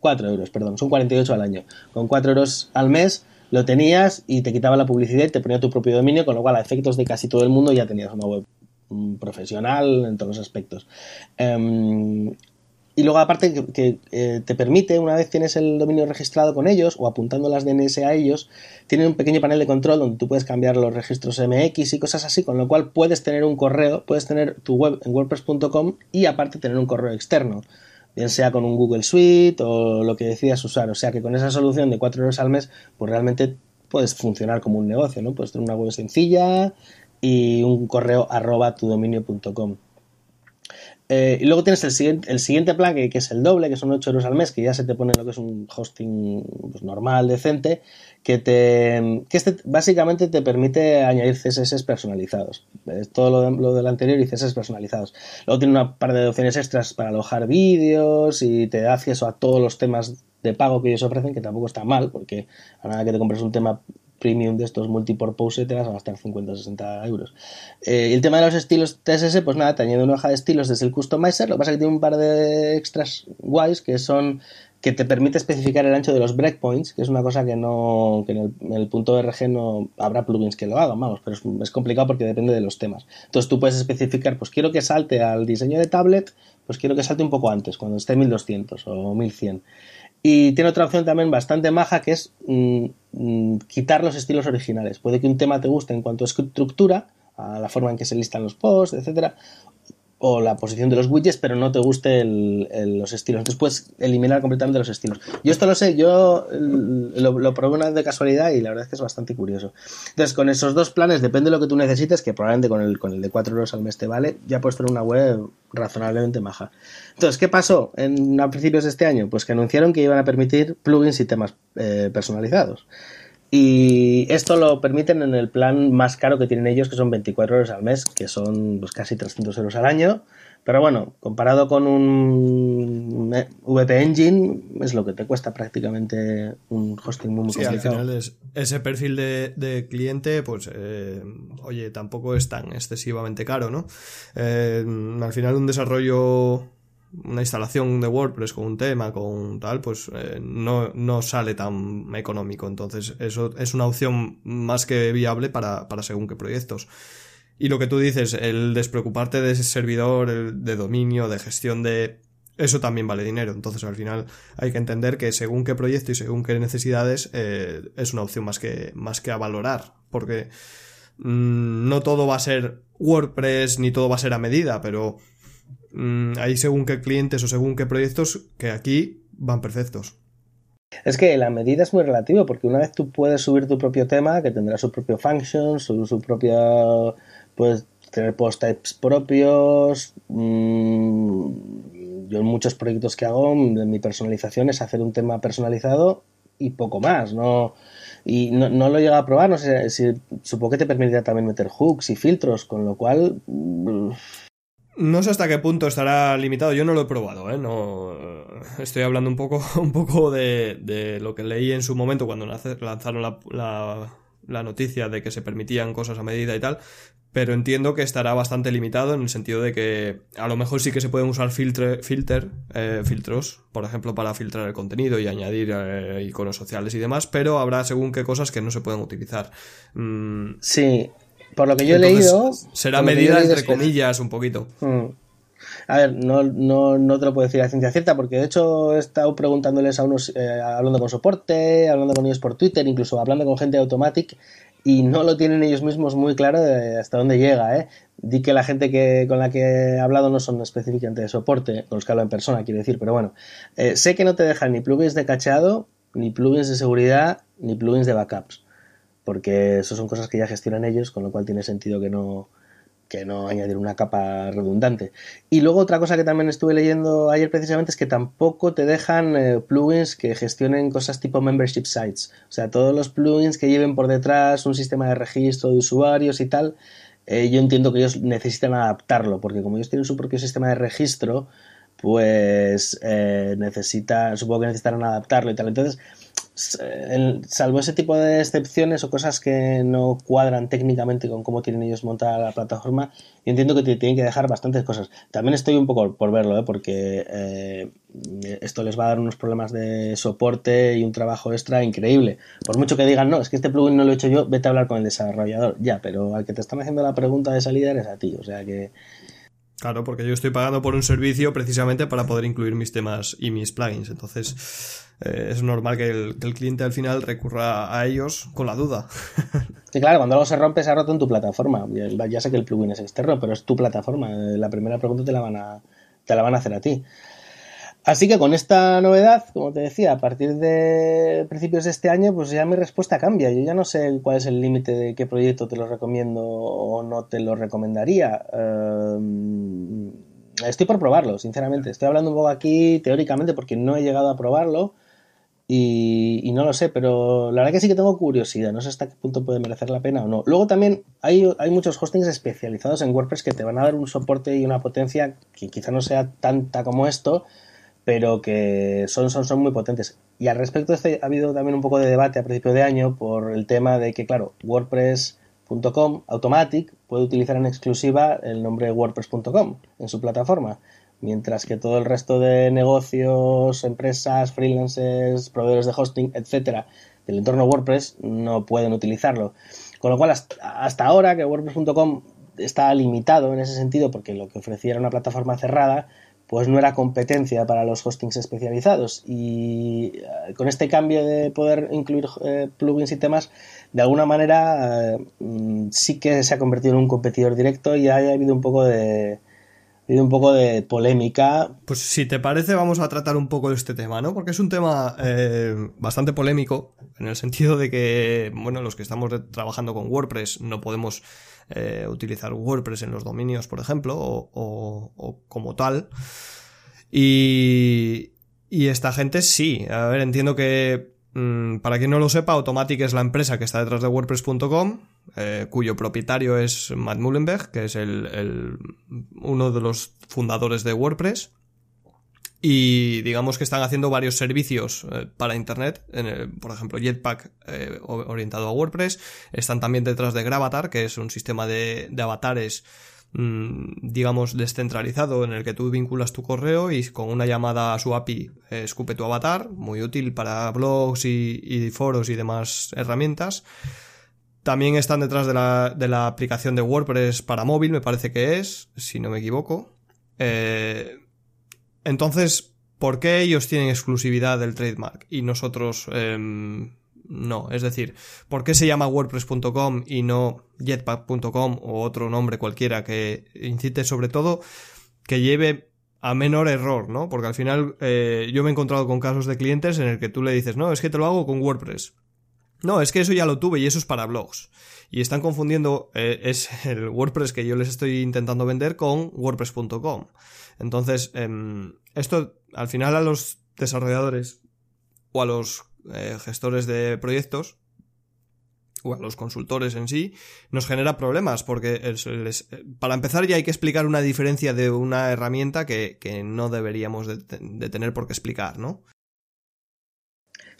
4 euros, perdón, son 48 al año. Con 4 euros al mes lo tenías y te quitaba la publicidad y te ponía tu propio dominio, con lo cual a efectos de casi todo el mundo ya tenías una web mm, profesional en todos los aspectos. Em, y luego aparte que, eh, te permite, una vez tienes el dominio registrado con ellos o apuntando las DNS a ellos, tienen un pequeño panel de control donde tú puedes cambiar los registros MX y cosas así, con lo cual puedes tener un correo, puedes tener tu web en wordpress.com y aparte tener un correo externo bien sea con un Google Suite o lo que decidas usar. O sea que con esa solución de 4 euros al mes, pues realmente puedes funcionar como un negocio, ¿no? Puedes tener una web sencilla y un correo arroba tu dominio.com. Eh, y luego tienes el siguiente, el siguiente plan, que, es el doble, que son 8 euros al mes, que ya se te pone lo que es un hosting pues, normal, decente, que te que este básicamente te permite añadir CSS personalizados. Es todo lo, de, lo del anterior y CSS personalizados. Luego tiene una par de opciones extras para alojar vídeos y te da acceso a todos los temas de pago que ellos ofrecen, que tampoco está mal, porque a nada que te compres un tema premium de estos multipurpose te vas a gastar 50 o 60 euros. Eh, y el tema de los estilos TSS, pues nada, te añade una hoja de estilos desde el customizer, lo que pasa es que tiene un par de extras guays que son que te permite especificar el ancho de los breakpoints, que es una cosa que no que en el, punto RG no habrá plugins que lo hagan, vamos, pero es, es, complicado porque depende de los temas. Entonces tú puedes especificar, pues quiero que salte al diseño de tablet, pues quiero que salte un poco antes, cuando esté 1200 o 1100. Y tiene otra opción también bastante maja que es mm, mm, quitar los estilos originales. Puede que un tema te guste en cuanto a estructura, a la forma en que se listan los posts, etcétera, o la posición de los widgets, pero no te guste los estilos. Entonces puedes eliminar completamente los estilos. Yo esto lo sé, yo lo, probé una vez de casualidad y la verdad es que es bastante curioso. Entonces, con esos dos planes, depende de lo que tú necesites, que probablemente con el, con el de 4 euros al mes te vale, ya puedes tener una web razonablemente maja. Entonces, ¿qué pasó en, a principios de este año? Pues que anunciaron que iban a permitir plugins y temas eh, personalizados. Y esto lo permiten en el plan más caro que tienen ellos, que son 24 euros al mes, que son pues, casi 300 euros al año. Pero bueno, comparado con un VP Engine, es lo que te cuesta prácticamente un hosting muy, muy sí, al final es, ese perfil de, cliente, pues, eh, oye, tampoco es tan excesivamente caro, ¿no? Eh, al final un desarrollo una instalación de WordPress con un tema, con tal, pues eh, no, no, sale tan económico. Entonces, eso es una opción más que viable para, para según qué proyectos. Y lo que tú dices, el despreocuparte de ese servidor, de dominio, de gestión de eso también vale dinero. Entonces, al final, hay que entender que según qué proyecto y según qué necesidades, eh, es una opción más que, más que a valorar. Porque mm, no todo va a ser WordPress ni todo va a ser a medida, pero mm, hay según qué clientes o según qué proyectos que aquí van perfectos. Es que la medida es muy relativo, porque una vez tú puedes subir tu propio tema, que tendrá su propio function, su, su propia. Puedes tener post types propios. Mmm, yo en muchos proyectos que hago, mi personalización es hacer un tema personalizado y poco más, ¿no? Y no, no lo he llegado a probar, no sé si supongo que te permitirá también meter hooks y filtros, con lo cual... No sé hasta qué punto estará limitado, yo no lo he probado, ¿eh? No, estoy hablando un poco, un poco de, de lo que leí en su momento cuando lanzaron la, la, la noticia de que se permitían cosas a medida y tal, pero entiendo que estará bastante limitado en el sentido de que a lo mejor sí que se pueden usar filtre, filter, eh, filtros, por ejemplo, para filtrar el contenido y añadir eh, iconos sociales y demás, pero habrá según qué cosas que no se pueden utilizar. Mm. Sí, por lo que yo he leído... Será medida entre comillas un poquito. Mm. A ver, no, no, no, te lo puedo decir a ciencia cierta, porque de hecho he estado preguntándoles a unos, eh, hablando con soporte, hablando con ellos por Twitter, incluso hablando con gente de Automatic, y no lo tienen ellos mismos muy claro de hasta dónde llega. ¿eh? Di que la gente que, con la que he hablado no son específicamente de soporte, con los que hablo en persona, quiero decir, pero bueno, eh, sé que no te dejan ni plugins de cacheado, ni plugins de seguridad, ni plugins de backups, porque eso son cosas que ya gestionan ellos, con lo cual tiene sentido que no, que no añadir una capa redundante. Y luego otra cosa que también estuve leyendo ayer precisamente es que tampoco te dejan eh, plugins que gestionen cosas tipo membership sites. O sea, todos los plugins que lleven por detrás un sistema de registro de usuarios y tal, eh, yo entiendo que ellos necesitan adaptarlo, porque como ellos tienen su propio sistema de registro, pues eh, necesitan, supongo que necesitarán adaptarlo y tal. Entonces, salvo ese tipo de excepciones o cosas que no cuadran técnicamente con cómo tienen ellos montada la plataforma, yo entiendo que te tienen que dejar bastantes cosas. También estoy un poco por verlo, ¿eh? porque eh, esto les va a dar unos problemas de soporte y un trabajo extra increíble. Por mucho que digan, no, es que este plugin no lo he hecho yo, vete a hablar con el desarrollador. Ya, pero al que te están haciendo la pregunta de salida eres a ti, o sea que... Claro, porque yo estoy pagando por un servicio precisamente para poder incluir mis temas y mis plugins. Entonces, eh, es normal que el, cliente al final recurra a ellos con la duda. Sí, claro, cuando algo se rompe, se ha roto en tu plataforma. Ya sé que el plugin es externo, pero es tu plataforma. Eh, la primera pregunta te la van a, te la van a hacer a ti. Así que con esta novedad, como te decía, a partir de principios de este año, pues ya mi respuesta cambia. Yo ya no sé cuál es el límite de qué proyecto te lo recomiendo o no te lo recomendaría. Uh, estoy por probarlo, sinceramente. Estoy hablando un poco aquí teóricamente porque no he llegado a probarlo y, no lo sé, pero la verdad que sí que tengo curiosidad. No sé hasta qué punto puede merecer la pena o no. Luego también hay, hay muchos hostings especializados en WordPress que te van a dar un soporte y una potencia que quizá no sea tanta como esto pero que son, son, son muy potentes. Y al respecto de esto ha habido también un poco de debate a principio de año por el tema de que, claro, WordPress.com Automatic puede utilizar en exclusiva el nombre WordPress.com en su plataforma, mientras que todo el resto de negocios, empresas, freelancers, proveedores de hosting, etcétera, del entorno WordPress no pueden utilizarlo. Con lo cual, hasta ahora que WordPress.com está limitado en ese sentido porque lo que ofrecía era una plataforma cerrada, pues no era competencia para los hostings especializados. Y eh, con este cambio de poder incluir eh, plugins y temas, de alguna manera eh, mm, sí que se ha convertido en un competidor directo y ha habido un poco de habido un poco de polémica. Pues si te parece vamos a tratar un poco de este tema, ¿no? Porque es un tema eh, bastante polémico en el sentido de que, bueno, los que estamos trabajando con WordPress no podemos eh, utilizar WordPress en los dominios, por ejemplo, o, o, como tal. Y, y esta gente sí. A ver, entiendo que, mmm, para quien no lo sepa, Automatic es la empresa que está detrás de WordPress.com, eh, cuyo propietario es Matt Mullenberg, que es el, uno de los fundadores de WordPress. Y digamos que están haciendo varios servicios eh, para Internet, en el, por ejemplo Jetpack eh, orientado a WordPress. Están también detrás de Gravatar, que es un sistema de, de avatares mmm, digamos descentralizado en el que tú vinculas tu correo y con una llamada a su API escupe tu avatar, muy útil para blogs y foros y demás herramientas. También están detrás de la, de la aplicación de WordPress para móvil, me parece que es, si no me equivoco. Eh, entonces, ¿por qué ellos tienen exclusividad del trademark y nosotros em, no? Es decir, ¿por qué se llama WordPress.com y no Jetpack.com o otro nombre cualquiera que incite sobre todo que lleve a menor error, ¿no? Porque al final eh, yo me he encontrado con casos de clientes en el que tú le dices, no, es que te lo hago con WordPress. No, es que eso ya lo tuve y eso es para blogs. Y están confundiendo, eh, es el WordPress que yo les estoy intentando vender con WordPress.com. Entonces, em, esto al final a los desarrolladores o a los eh, gestores de proyectos o a los consultores en sí, nos genera problemas, porque para empezar ya hay que explicar una diferencia de una herramienta que, no deberíamos de, tener por qué explicar, ¿no?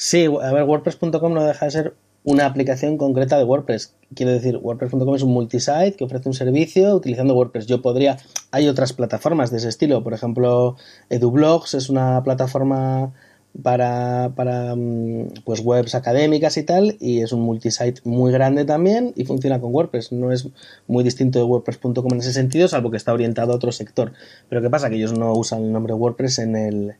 Sí, a ver, WordPress.com no deja de ser una aplicación concreta de WordPress. Quiero decir, WordPress.com es un multisite que ofrece un servicio utilizando WordPress. Yo podría, hay otras plataformas de ese estilo, por ejemplo, EduBlogs es una plataforma para, para mm, pues webs académicas y tal, y es un multisite muy grande también y funciona con WordPress. No es muy distinto de WordPress.com en ese sentido, salvo que está orientado a otro sector. Pero ¿qué pasa? Que ellos no usan el nombre WordPress en, el,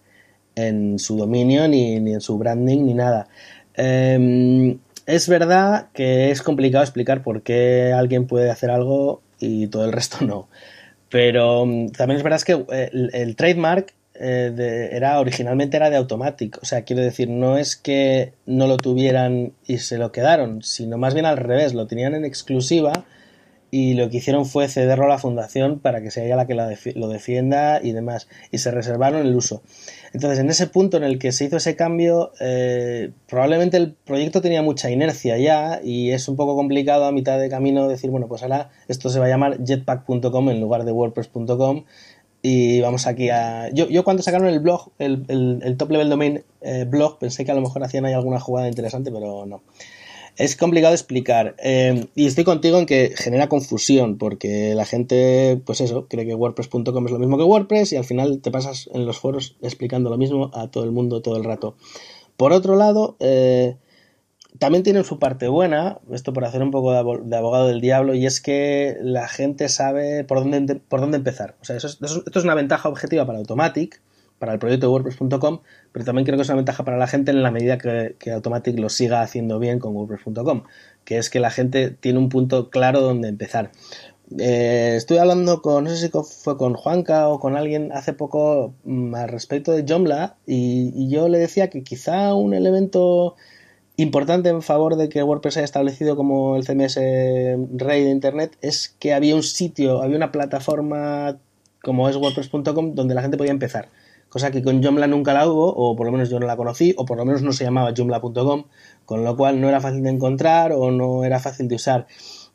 en su dominio, ni, ni en su branding, ni nada. Em, es verdad que es complicado explicar por qué alguien puede hacer algo y todo el resto no. Pero mm, también es verdad que eh, el trademark eh, era originalmente era de Automatic. O sea, quiero decir, no es que no lo tuvieran y se lo quedaron, sino más bien al revés, lo tenían en exclusiva y lo que hicieron fue cederlo a la fundación para que sea ella la que lo defienda y demás. Y se reservaron el uso. Entonces, en ese punto en el que se hizo ese cambio, eh, probablemente el proyecto tenía mucha inercia ya y es un poco complicado a mitad de camino decir, bueno, pues ahora esto se va a llamar jetpack.com en lugar de wordpress.com y vamos aquí a. Yo, yo cuando sacaron el blog, el, el, top level domain eh, blog, pensé que a lo mejor hacían ahí alguna jugada interesante, pero no. Es complicado explicar. Eh, y estoy contigo en que genera confusión, porque la gente, pues eso, cree que WordPress.com es lo mismo que WordPress y al final te pasas en los foros explicando lo mismo a todo el mundo todo el rato. Por otro lado, eh, también tienen su parte buena, esto por hacer un poco de abogado del diablo, y es que la gente sabe por dónde, por dónde empezar. O sea, eso esto es una ventaja objetiva para Automatic, para el proyecto de WordPress.com, pero también creo que es una ventaja para la gente en la medida que, Automatic lo siga haciendo bien con WordPress.com, que es que la gente tiene un punto claro donde empezar. Eh, estuve hablando con, no sé si fue con Juanca o con alguien hace poco mm, al respecto de Joomla y, y yo le decía que quizá un elemento importante en favor de que WordPress haya establecido como el CMS rey de Internet es que había un sitio, había una plataforma como es WordPress.com donde la gente podía empezar. Cosa que con Joomla nunca la hubo, o por lo menos yo no la conocí, o por lo menos no se llamaba Joomla.com, con lo cual no era fácil de encontrar o no era fácil de usar.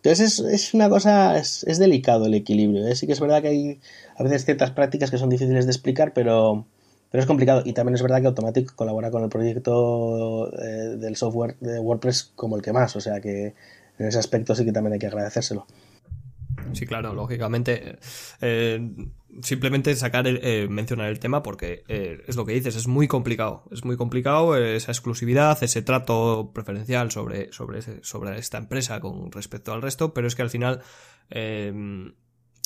Entonces es, una cosa, es, delicado el equilibrio. ¿eh? Sí que es verdad que hay a veces ciertas prácticas que son difíciles de explicar, pero, pero es complicado y también es verdad que Automatic colabora con el proyecto eh, del software de WordPress como el que más, o sea que en ese aspecto sí que también hay que agradecérselo. Sí, claro, lógicamente. Eh, simplemente sacar, eh, mencionar el tema porque es lo que dices, es muy complicado. Es muy complicado esa exclusividad, ese trato preferencial sobre, sobre, sobre esta empresa con respecto al resto, pero es que al final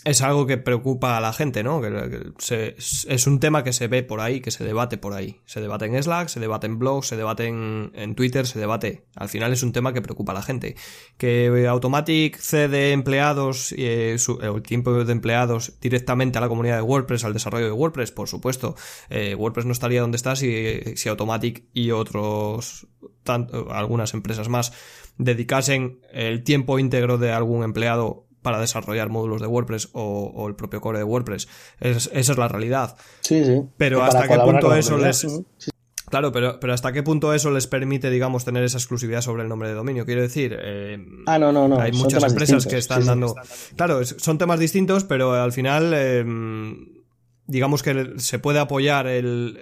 es algo que preocupa a la gente, ¿no? Que, es un tema que se ve por ahí, que se debate por ahí. Se debate en Slack, se debate en blogs, se debate en, Twitter, se debate. Al final es un tema que preocupa a la gente. Que Automatic cede empleados, eh, el tiempo de empleados directamente a la comunidad de WordPress, al desarrollo de WordPress, por supuesto. Eh, WordPress no estaría donde está si, si Automatic y otros, algunas empresas más dedicasen el tiempo íntegro de algún empleado para desarrollar módulos de WordPress o, el propio core de WordPress. esa es la realidad. Sí, sí. Pero hasta qué punto eso les... Claro, pero, pero hasta qué punto eso les permite, digamos, tener esa exclusividad sobre el nombre de dominio. Quiero decir, eh, ah, no, no, no. hay muchas empresas que están dando. Claro, son temas distintos, pero al final, em, digamos que se puede apoyar el,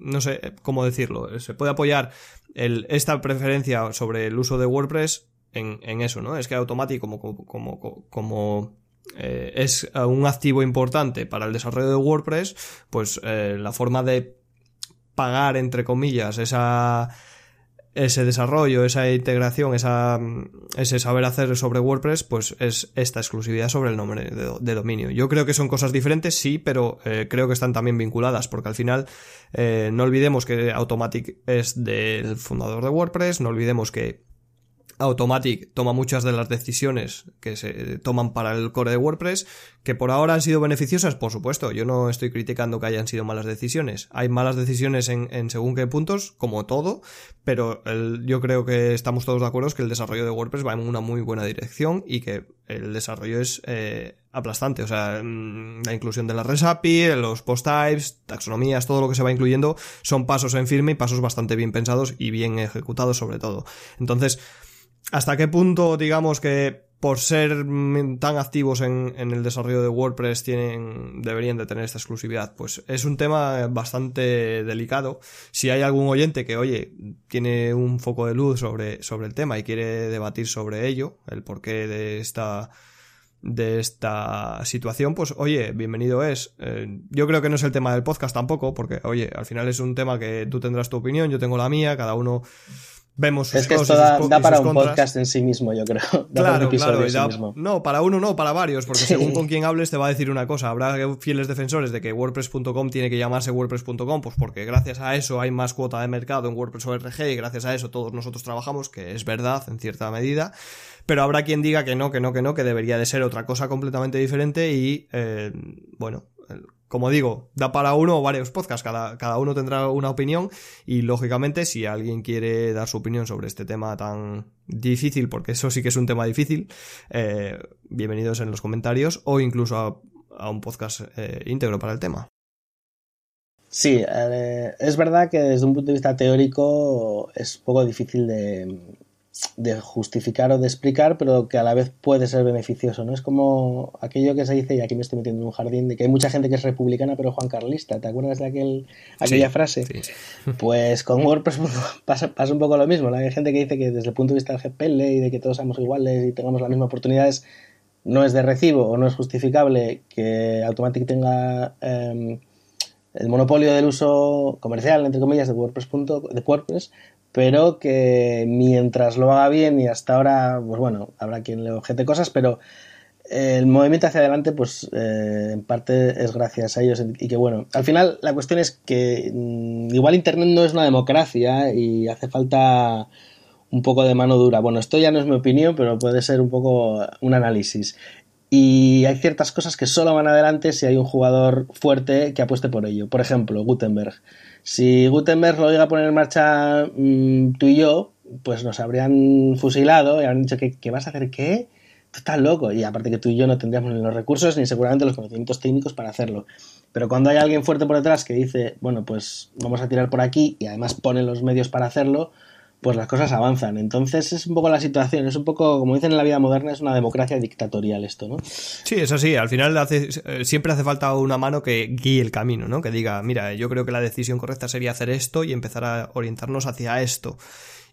no sé cómo decirlo, se puede apoyar el, esta preferencia sobre el uso de WordPress en, eso, ¿no? Es que Automatic como, como, como, eh, es un activo importante para el desarrollo de WordPress, pues eh, la forma de pagar, entre comillas, esa ese desarrollo, esa integración, esa, ese saber hacer sobre WordPress, pues es esta exclusividad sobre el nombre de, dominio. Yo creo que son cosas diferentes, sí, pero eh, creo que están también vinculadas, porque al final eh, no olvidemos que Automatic es del fundador de WordPress, no olvidemos que Automatic toma muchas de las decisiones que se toman para el core de WordPress, que por ahora han sido beneficiosas, por supuesto. Yo no estoy criticando que hayan sido malas decisiones. Hay malas decisiones en, según qué puntos, como todo, pero yo creo que estamos todos de acuerdo que el desarrollo de WordPress va en una muy buena dirección y que el desarrollo es eh, aplastante. O sea, mm, la inclusión de la REST API, los post types, taxonomías, todo lo que se va incluyendo son pasos en firme y pasos bastante bien pensados y bien ejecutados sobre todo. Entonces, ¿Hasta qué punto, digamos que por ser tan activos en, el desarrollo de WordPress tienen, deberían de tener esta exclusividad? Pues es un tema bastante delicado. Si hay algún oyente que, oye, tiene un foco de luz sobre, sobre el tema y quiere debatir sobre ello, el porqué de esta de esta situación, pues oye, bienvenido es. Eh, yo creo que no es el tema del podcast tampoco, porque oye, al final es un tema que tú tendrás tu opinión, yo tengo la mía, cada uno vemos es que esto da, para un podcast en sí mismo, yo creo. claro, claro. no, para uno no, para varios, porque según con quien hables te va a decir una cosa. Habrá fieles defensores de que WordPress.com tiene que llamarse WordPress.com, pues porque gracias a eso hay más cuota de mercado en WordPress ORG y gracias a eso todos nosotros trabajamos, que es verdad en cierta medida. Pero habrá quien diga que no, que no, que no, que debería de ser otra cosa completamente diferente y, eh, bueno, como digo, da para uno o varios podcasts, cada, cada uno tendrá una opinión y lógicamente si alguien quiere dar su opinión sobre este tema tan difícil, porque eso sí que es un tema difícil, eh, bienvenidos en los comentarios o incluso a, un podcast eh, íntegro para el tema. Sí, eh, es verdad que desde un punto de vista teórico es poco difícil de, de justificar o de explicar, pero que a la vez puede ser beneficioso, ¿no? Es como aquello que se dice, y aquí me estoy metiendo en un jardín, de que hay mucha gente que es republicana pero Juan Carlista, ¿te acuerdas de aquel, aquella frase? Pues con WordPress pasa, pasa, un poco lo mismo, Hay gente que dice que desde el punto de vista del GPL y de que todos somos iguales y tengamos las mismas oportunidades, no es de recibo o no es justificable que Automatic tenga em, el monopolio del uso comercial, entre comillas, de WordPress, de WordPress pero que mientras lo haga bien y hasta ahora, pues bueno, habrá quien le objete cosas, pero el movimiento hacia adelante, pues eh, en parte es gracias a ellos y que bueno, al final la cuestión es que mm, igual Internet no es una democracia y hace falta un poco de mano dura. Bueno, esto ya no es mi opinión, pero puede ser un poco un análisis. Y hay ciertas cosas que solo van adelante si hay un jugador fuerte que apueste por ello. Por ejemplo, Gutenberg. Si Gutenberg lo llega a poner en marcha mm, tú y yo, pues nos habrían fusilado y habrían dicho que, ¿qué vas a hacer qué? Tú estás loco. Y aparte que tú y yo no tendríamos ni los recursos ni seguramente los conocimientos técnicos para hacerlo. Pero cuando hay alguien fuerte por detrás que dice, bueno, pues vamos a tirar por aquí y además pone los medios para hacerlo, pues las cosas avanzan. Entonces es un poco la situación, es un poco, como dicen en la vida moderna, es una democracia dictatorial esto, ¿no? Sí, es así, al final eh, siempre hace falta una mano que guíe el camino, ¿no? Que diga, mira, yo creo que la decisión correcta sería hacer esto y empezar a orientarnos hacia esto.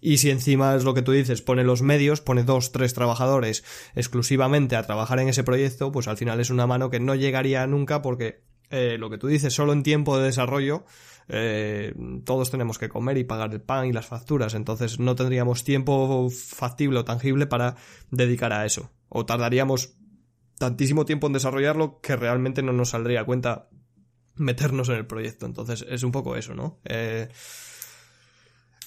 Y si encima es lo que tú dices, pone los medios, pone dos, tres trabajadores exclusivamente a trabajar en ese proyecto, pues al final es una mano que no llegaría nunca porque eh, lo que tú dices, solo en tiempo de desarrollo, eh, todos tenemos que comer y pagar el pan y las facturas, entonces no tendríamos tiempo factible o tangible para dedicar a eso. O tardaríamos tantísimo tiempo en desarrollarlo que realmente no nos saldría a cuenta meternos en el proyecto. Entonces es un poco eso, ¿no? Eh,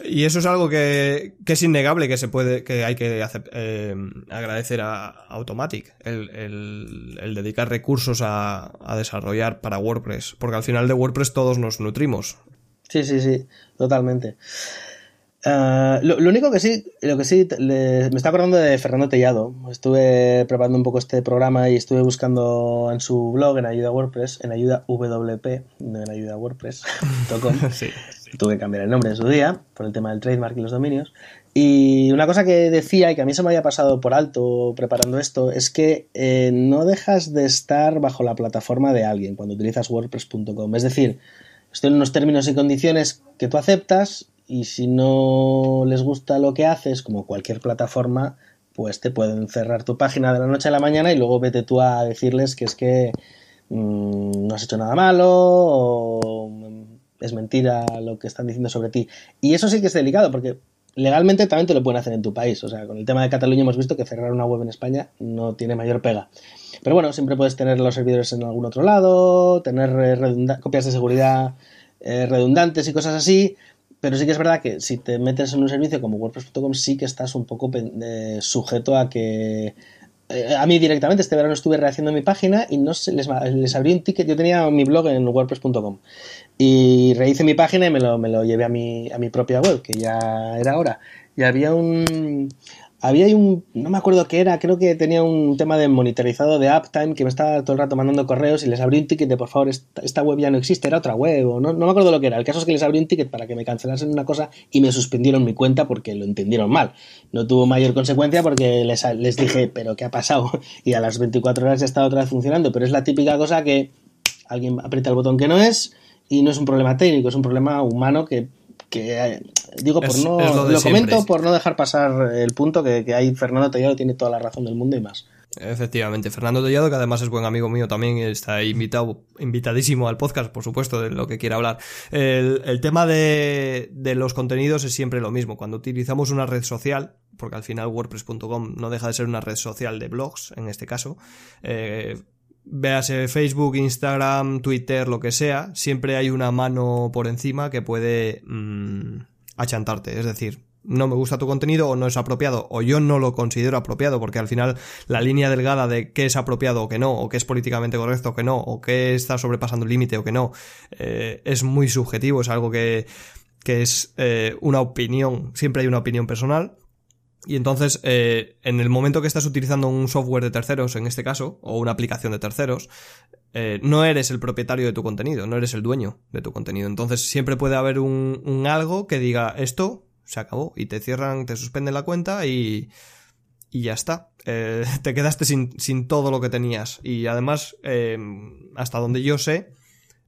y eso es algo que, es innegable que se puede, que hay que eh, agradecer a Automatic, el, dedicar recursos a, desarrollar para WordPress, porque al final de WordPress todos nos nutrimos. Sí, sí, sí, totalmente. Ah, lo, único que sí, lo que sí, me está acordando de Fernando Tellado. Estuve preparando un poco este programa y estuve buscando en su blog en ayuda WordPress, en ayuda WP, no en ayuda WordPress.com. sí tuve que cambiar el nombre en su día por el tema del trademark y los dominios. Y una cosa que decía y que a mí se me había pasado por alto preparando esto es que eh, no dejas de estar bajo la plataforma de alguien cuando utilizas WordPress.com. Es decir, estoy en unos términos y condiciones que tú aceptas y si no les gusta lo que haces, como cualquier plataforma, pues te pueden cerrar tu página de la noche a la mañana y luego vete tú a decirles que es que mm, no has hecho nada malo o es mentira lo que están diciendo sobre ti. Y eso sí que es delicado, porque legalmente también te lo pueden hacer en tu país. O sea, con el tema de Cataluña hemos visto que cerrar una web en España no tiene mayor pega. Pero bueno, siempre puedes tener los servidores en algún otro lado, tener eh, copias de seguridad eh, redundantes y cosas así. Pero sí que es verdad que si te metes en un servicio como WordPress.com sí que estás un poco eh, sujeto a que a mí directamente este verano estuve rehaciendo mi página y no les, les abrí un ticket. Yo tenía mi blog en WordPress.com y rehice mi página y me lo, me lo llevé a mi, a mi propia web, que ya era hora. Y había un, había un, no me acuerdo qué era, creo que tenía un tema de monitorizado de uptime que me estaba todo el rato mandando correos y les abrí un ticket de por favor, esta, web ya no existe, era otra web, o no, no me acuerdo lo que era. El caso es que les abrí un ticket para que me cancelasen una cosa y me suspendieron mi cuenta porque lo entendieron mal. No tuvo mayor consecuencia porque les, les dije, pero ¿qué ha pasado? Y a las 24 horas ya estaba otra vez funcionando, pero es la típica cosa que alguien aprieta el botón que no es y no es un problema técnico, es un problema humano que, eh, digo, por no, lo, comento por no dejar pasar el punto que, que ahí Fernando Tellado tiene toda la razón del mundo y más. Efectivamente, Fernando Tellado, que además es buen amigo mío también, está invitado, invitadísimo al podcast, por supuesto, de lo que quiera hablar. El, el tema de, de, los contenidos es siempre lo mismo. Cuando utilizamos una red social, porque al final WordPress.com no deja de ser una red social de blogs, en este caso, eh, véase Facebook, Instagram, Twitter, lo que sea, siempre hay una mano por encima que puede mm, achantarte. Es decir, no me gusta tu contenido o no es apropiado o yo no lo considero apropiado porque al final la línea delgada de qué es apropiado o qué no o qué es políticamente correcto o qué no o qué está sobrepasando el límite o qué no eh, es muy subjetivo es algo que, que es eh, una opinión siempre hay una opinión personal y entonces, eh, en el momento que estás utilizando un software de terceros, en este caso, o una aplicación de terceros, eh, no eres el propietario de tu contenido, no eres el dueño de tu contenido. Entonces, siempre puede haber un, algo que diga esto se acabó y te cierran, te suspenden la cuenta y, y ya está. Eh, te quedaste sin, sin, todo lo que tenías. Y además, hasta donde yo sé,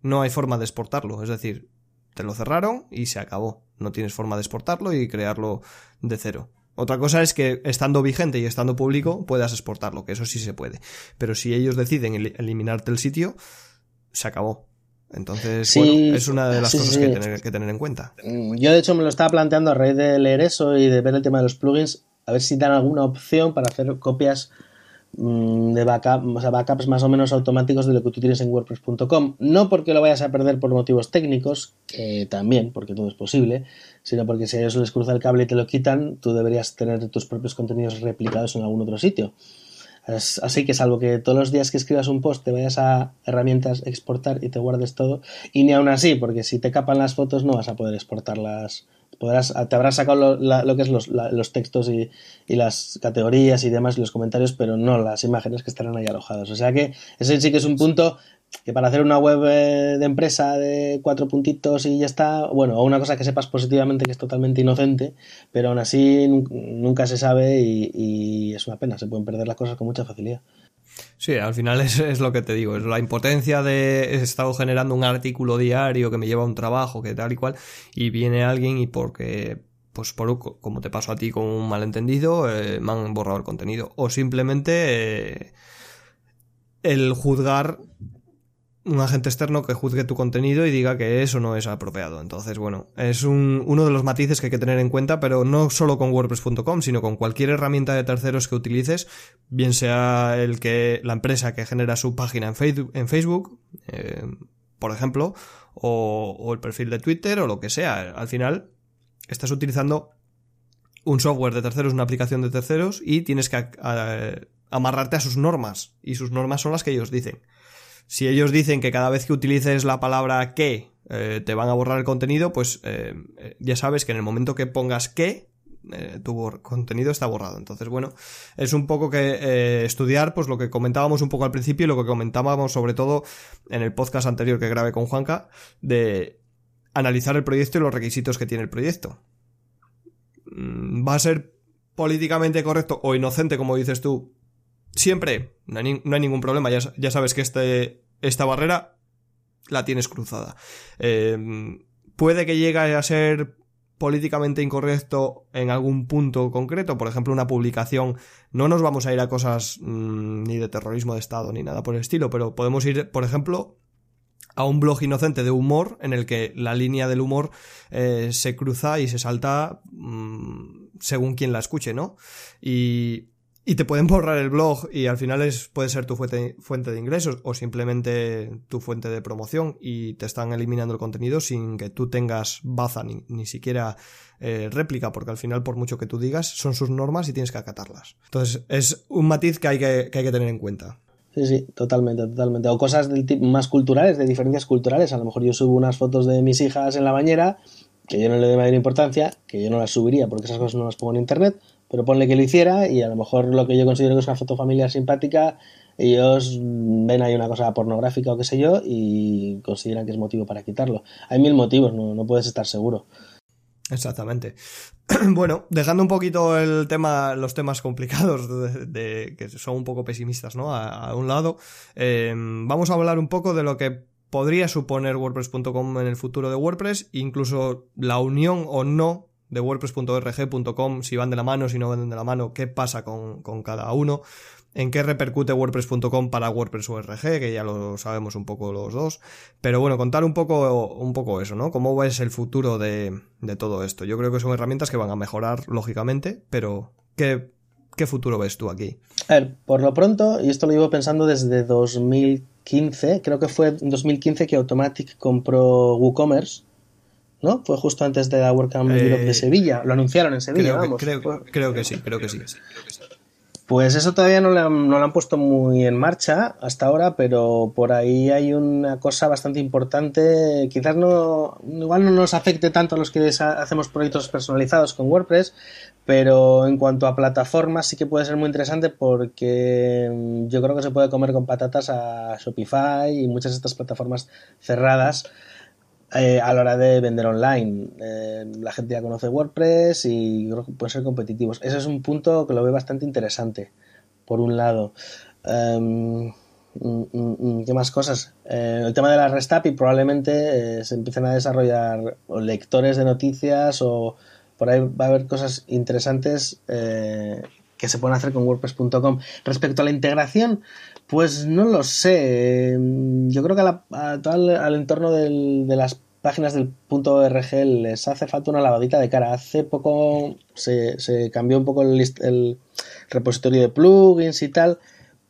no hay forma de exportarlo. Es decir, te lo cerraron y se acabó. No tienes forma de exportarlo y crearlo de cero. Otra cosa es que estando vigente y estando público puedas exportarlo, que eso sí se puede. Pero si ellos deciden eliminarte el sitio, se acabó. Entonces, bueno, es una de las cosas que, tener, que tener en cuenta. Mm, yo, de hecho, me lo estaba planteando a raíz de leer eso y de ver el tema de los plugins, a ver si dan alguna opción para hacer copias de backup, o sea, backups más o menos automáticos de lo que tú tienes en WordPress.com. No porque lo vayas a perder por motivos técnicos, que también, porque todo es posible, sino porque si a ellos les cruza el cable y te lo quitan, tú deberías tener tus propios contenidos replicados en algún otro sitio. Así que salvo que todos los días que escribas un post te vayas a herramientas exportar y te guardes todo, y ni aún así, porque si te capan las fotos no vas a poder exportarlas podrás, te habrás sacado lo, que es los, los textos y, las categorías y demás y los comentarios, pero no las imágenes que estarán ahí alojadas. O sea que ese sí que es un punto que para hacer una web eh, de empresa de cuatro puntitos y ya está, bueno, o una cosa que sepas positivamente que es totalmente inocente, pero aún así nunca se sabe y es una pena, se pueden perder las cosas con mucha facilidad. Sí, al final es, es, lo que te digo, es la impotencia de he estado generando un artículo diario que me lleva a un trabajo, que tal y cual, y viene alguien y porque, pues por como te pasó a ti con un malentendido, eh, me han borrado el contenido. O simplemente eh, el juzgar un agente externo que juzgue tu contenido y diga que eso no es apropiado. Entonces, bueno, es un, uno de los matices que hay que tener en cuenta, pero no solo con WordPress.com, sino con cualquier herramienta de terceros que utilices, bien sea el que la empresa que genera su página en Facebook, eh, por ejemplo, o, o el perfil de Twitter o lo que sea. Al final, estás utilizando un software de terceros, una aplicación de terceros y tienes que amarrarte a sus normas y sus normas son las que ellos dicen. Si ellos dicen que cada vez que utilices la palabra que eh, te van a borrar el contenido, pues eh, eh, ya sabes que en el momento que pongas que, tu contenido está borrado. Entonces, bueno, es un poco que estudiar, pues lo que comentábamos un poco al principio y lo que comentábamos sobre todo en el podcast anterior que grabé con Juanca, de analizar el proyecto y los requisitos que tiene el proyecto. Mm, ¿Va a ser políticamente correcto o inocente, como dices tú, siempre, no hay, ningún problema, ya, sabes que este, esta barrera la tienes cruzada. Em, puede que llegue a ser políticamente incorrecto en algún punto concreto, por ejemplo una publicación, no nos vamos a ir a cosas mm, ni de terrorismo de Estado ni nada por el estilo, pero podemos ir, por ejemplo, a un blog inocente de humor en el que la línea del humor eh, se cruza y se salta mm, según quien la escuche, ¿no? Y, y te pueden borrar el blog y al final es, puede ser tu fuente, fuente de ingresos o simplemente tu fuente de promoción y te están eliminando el contenido sin que tú tengas baza ni, ni siquiera eh, réplica, porque al final por mucho que tú digas son sus normas y tienes que acatarlas. Entonces es un matiz que hay que, que hay que tener en cuenta. Sí, sí, totalmente, totalmente. O cosas del tipo más culturales, de diferencias culturales. A lo mejor yo subo unas fotos de mis hijas en la bañera, que yo no le doy mayor importancia, que yo no las subiría porque esas cosas no las pongo en internet, pero ponle que lo hiciera y a lo mejor lo que yo considero que es una foto familiar simpática, ellos ven ahí una cosa pornográfica o qué sé yo y consideran que es motivo para quitarlo. Hay mil motivos, no, no puedes estar seguro. Exactamente. Bueno, dejando un poquito el tema, los temas complicados de, que son un poco pesimistas, ¿no? A, un lado, eh, vamos a hablar un poco de lo que podría suponer WordPress.com en el futuro de WordPress, incluso la unión o no de WordPress.org.com, si van de la mano, si no van de la mano, qué pasa con, con cada uno en qué repercute WordPress.com para WordPress URG, que ya lo sabemos un poco los dos. Pero bueno, contar un poco, un poco eso, ¿no? ¿Cómo ves el futuro de, de todo esto? Yo creo que son herramientas que van a mejorar, lógicamente, pero ¿qué, ¿qué futuro ves tú aquí? A ver, por lo pronto, y esto lo llevo pensando desde 2015, creo que fue en 2015 que Automatic compró WooCommerce. ¿No? Fue justo antes de la WordCamp eh, de Sevilla. Lo anunciaron en Sevilla, creo vamos. Que, creo, creo, que sí, creo que sí. Pues eso todavía no lo, han, puesto muy en marcha hasta ahora, pero por ahí hay una cosa bastante importante. Quizás no, igual no nos afecte tanto a los que hacemos proyectos personalizados con WordPress, pero en cuanto a plataformas sí que puede ser muy interesante porque mm, yo creo que se puede comer con patatas a Shopify y muchas de estas plataformas cerradas eh, a la hora de vender online. Eh, la gente ya conoce WordPress y creo que pueden ser competitivos. Ese es un punto que lo veo bastante interesante, por un lado. Em, mm, mm, mm, ¿Qué más cosas? Eh, el tema de la REST API probablemente se empiecen a desarrollar lectores de noticias o por ahí va a haber cosas interesantes que se pueden hacer con WordPress.com. Respecto a la integración, pues no lo sé. Yo creo que a, el, al entorno de las páginas del punto .org les hace falta una lavadita de cara. Hace poco se, se cambió un poco el, el, repositorio de plugins y tal,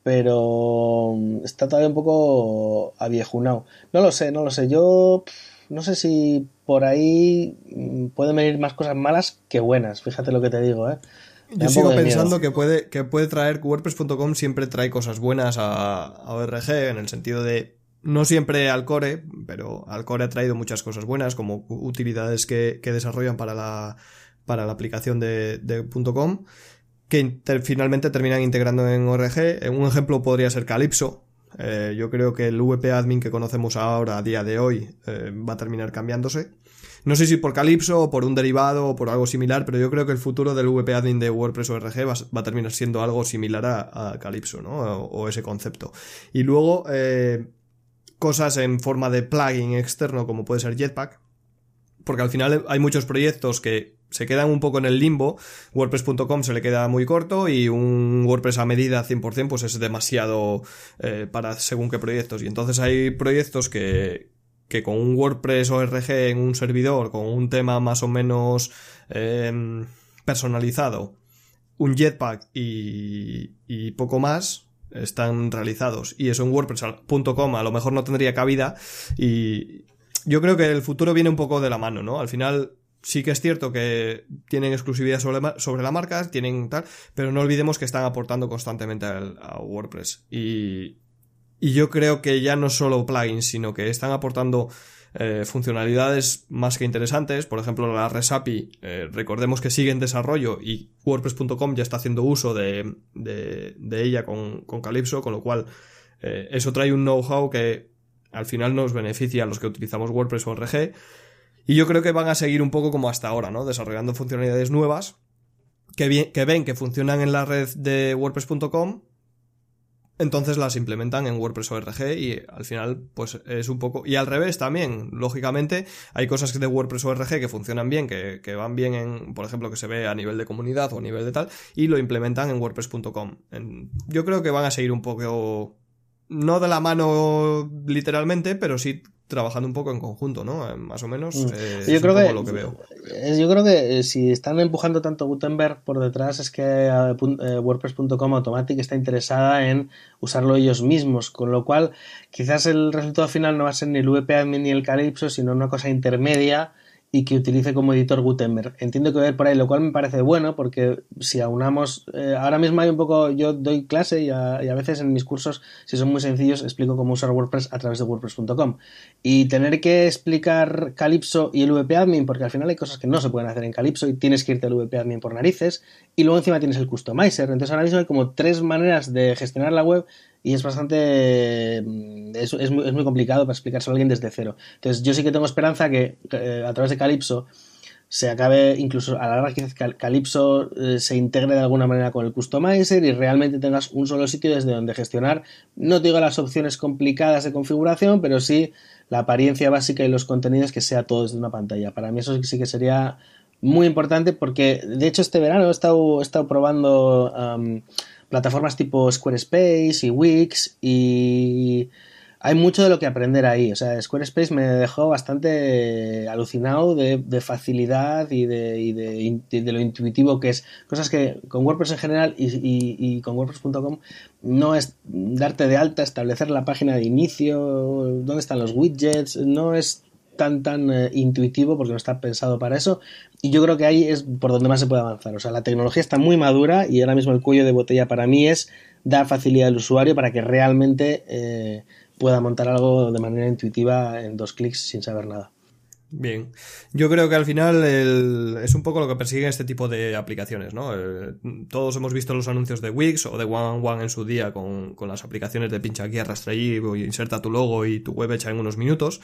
pero está todavía un poco aviejunado. No lo sé, no lo sé. Yo no sé si por ahí pueden venir más cosas malas que buenas. Fíjate lo que te digo, ¿eh? Yo sigo pensando que puede, que puede traer WordPress.com siempre trae cosas buenas a, a ORG en el sentido de no siempre al core, pero al core ha traído muchas cosas buenas como utilidades que, que desarrollan para la, para la aplicación de, de .com que finalmente terminan integrando en ORG. Un ejemplo podría ser Calypso. Eh, yo creo que el VP admin que conocemos ahora a día de hoy eh, va a terminar cambiándose. No sé si por Calypso o por un derivado o por algo similar, pero yo creo que el futuro del VP admin de WordPress ORG va, va a terminar siendo algo similar a, Calypso, ¿no? O, ese concepto. Y luego, eh, cosas en forma de plugin externo como puede ser Jetpack, porque al final hay muchos proyectos que se quedan un poco en el limbo. WordPress.com se le queda muy corto y un WordPress a medida 100% pues es demasiado eh, para según qué proyectos. Y entonces hay proyectos que, que con un WordPress ORG en un servidor, con un tema más o menos em, personalizado, un Jetpack y, poco más, están realizados. Y eso en WordPress.com a lo mejor no tendría cabida. Y yo creo que el futuro viene un poco de la mano, ¿no? Al final sí que es cierto que tienen exclusividad sobre, sobre la marca, tienen tal, pero no olvidemos que están aportando constantemente a WordPress. Y, y yo creo que ya no solo plugins, sino que están aportando eh, funcionalidades más que interesantes. Por ejemplo, la REST API, eh, recordemos que sigue en desarrollo y WordPress.com ya está haciendo uso de, de, ella con, con, Calypso, con lo cual eh, eso trae un know-how que al final nos beneficia a los que utilizamos WordPress o RG. Y yo creo que van a seguir un poco como hasta ahora, ¿no? Desarrollando funcionalidades nuevas que, que ven que funcionan en la red de WordPress.com entonces las implementan en WordPress ORG y al final pues es un poco y al revés también lógicamente hay cosas de WordPress ORG que funcionan bien que, que, van bien en por ejemplo que se ve a nivel de comunidad o a nivel de tal y lo implementan en WordPress.com yo creo que van a seguir un poco no de la mano literalmente pero sí trabajando un poco en conjunto, ¿no? Eh, más o menos. Mm. eh, Yo es creo que- lo que veo. Eh, Yo creo que si están empujando tanto Gutenberg por detrás es que eh, WordPress.com Automatic está interesada en usarlo ellos mismos, con lo cual quizás el resultado final no va a ser ni el VP Admin ni el Calypso, sino una cosa intermedia y que utilice como editor Gutenberg. Entiendo que va a ir por ahí, lo cual me parece bueno porque si aunamos, eh, ahora mismo hay un poco, yo doy clase y a, y a veces en mis cursos, si son muy sencillos, explico cómo usar WordPress a través de WordPress.com. Y tener que explicar Calypso y el VP Admin, porque al final hay cosas que no se pueden hacer en Calypso y tienes que irte al VP Admin por narices, y luego encima tienes el Customizer. Entonces ahora mismo hay como tres maneras de gestionar la web y es bastante. mm, Es, es muy, es muy complicado para explicárselo a alguien desde cero. Entonces yo sí que tengo esperanza que eh, a través de Calypso se acabe, incluso a la larga quizás Cal- Calypso eh, se integre de alguna manera con el Customizer y realmente tengas un solo sitio desde donde gestionar, no te digo las opciones complicadas de configuración, pero sí la apariencia básica y los contenidos que sea todo desde una pantalla. Para mí eso sí que sería muy importante porque de hecho este verano he estado, he estado probando plataformas tipo Squarespace y Wix y hay mucho de lo que aprender ahí. O sea, Squarespace me dejó bastante alucinado de, de facilidad y de, y de lo intuitivo que es. Cosas que con WordPress en general y, y- y con WordPress.com no es darte de alta, establecer la página de inicio, dónde están los widgets, no es tan tan eh, intuitivo porque no está pensado para eso. Y yo creo que ahí es por donde más se puede avanzar. O sea la tecnología está muy madura y ahora mismo el cuello de botella para mí es dar facilidad al usuario para que realmente eh, pueda montar algo de manera intuitiva en dos clics sin saber nada Bien. Yo creo que al final el- es un poco lo que persiguen este tipo de aplicaciones, ¿no? Eh, todos hemos visto los anuncios de Wix o de One One en su día con, con las aplicaciones de pincha aquí, arrastra allí, inserta tu logo y tu web hecha en unos minutos.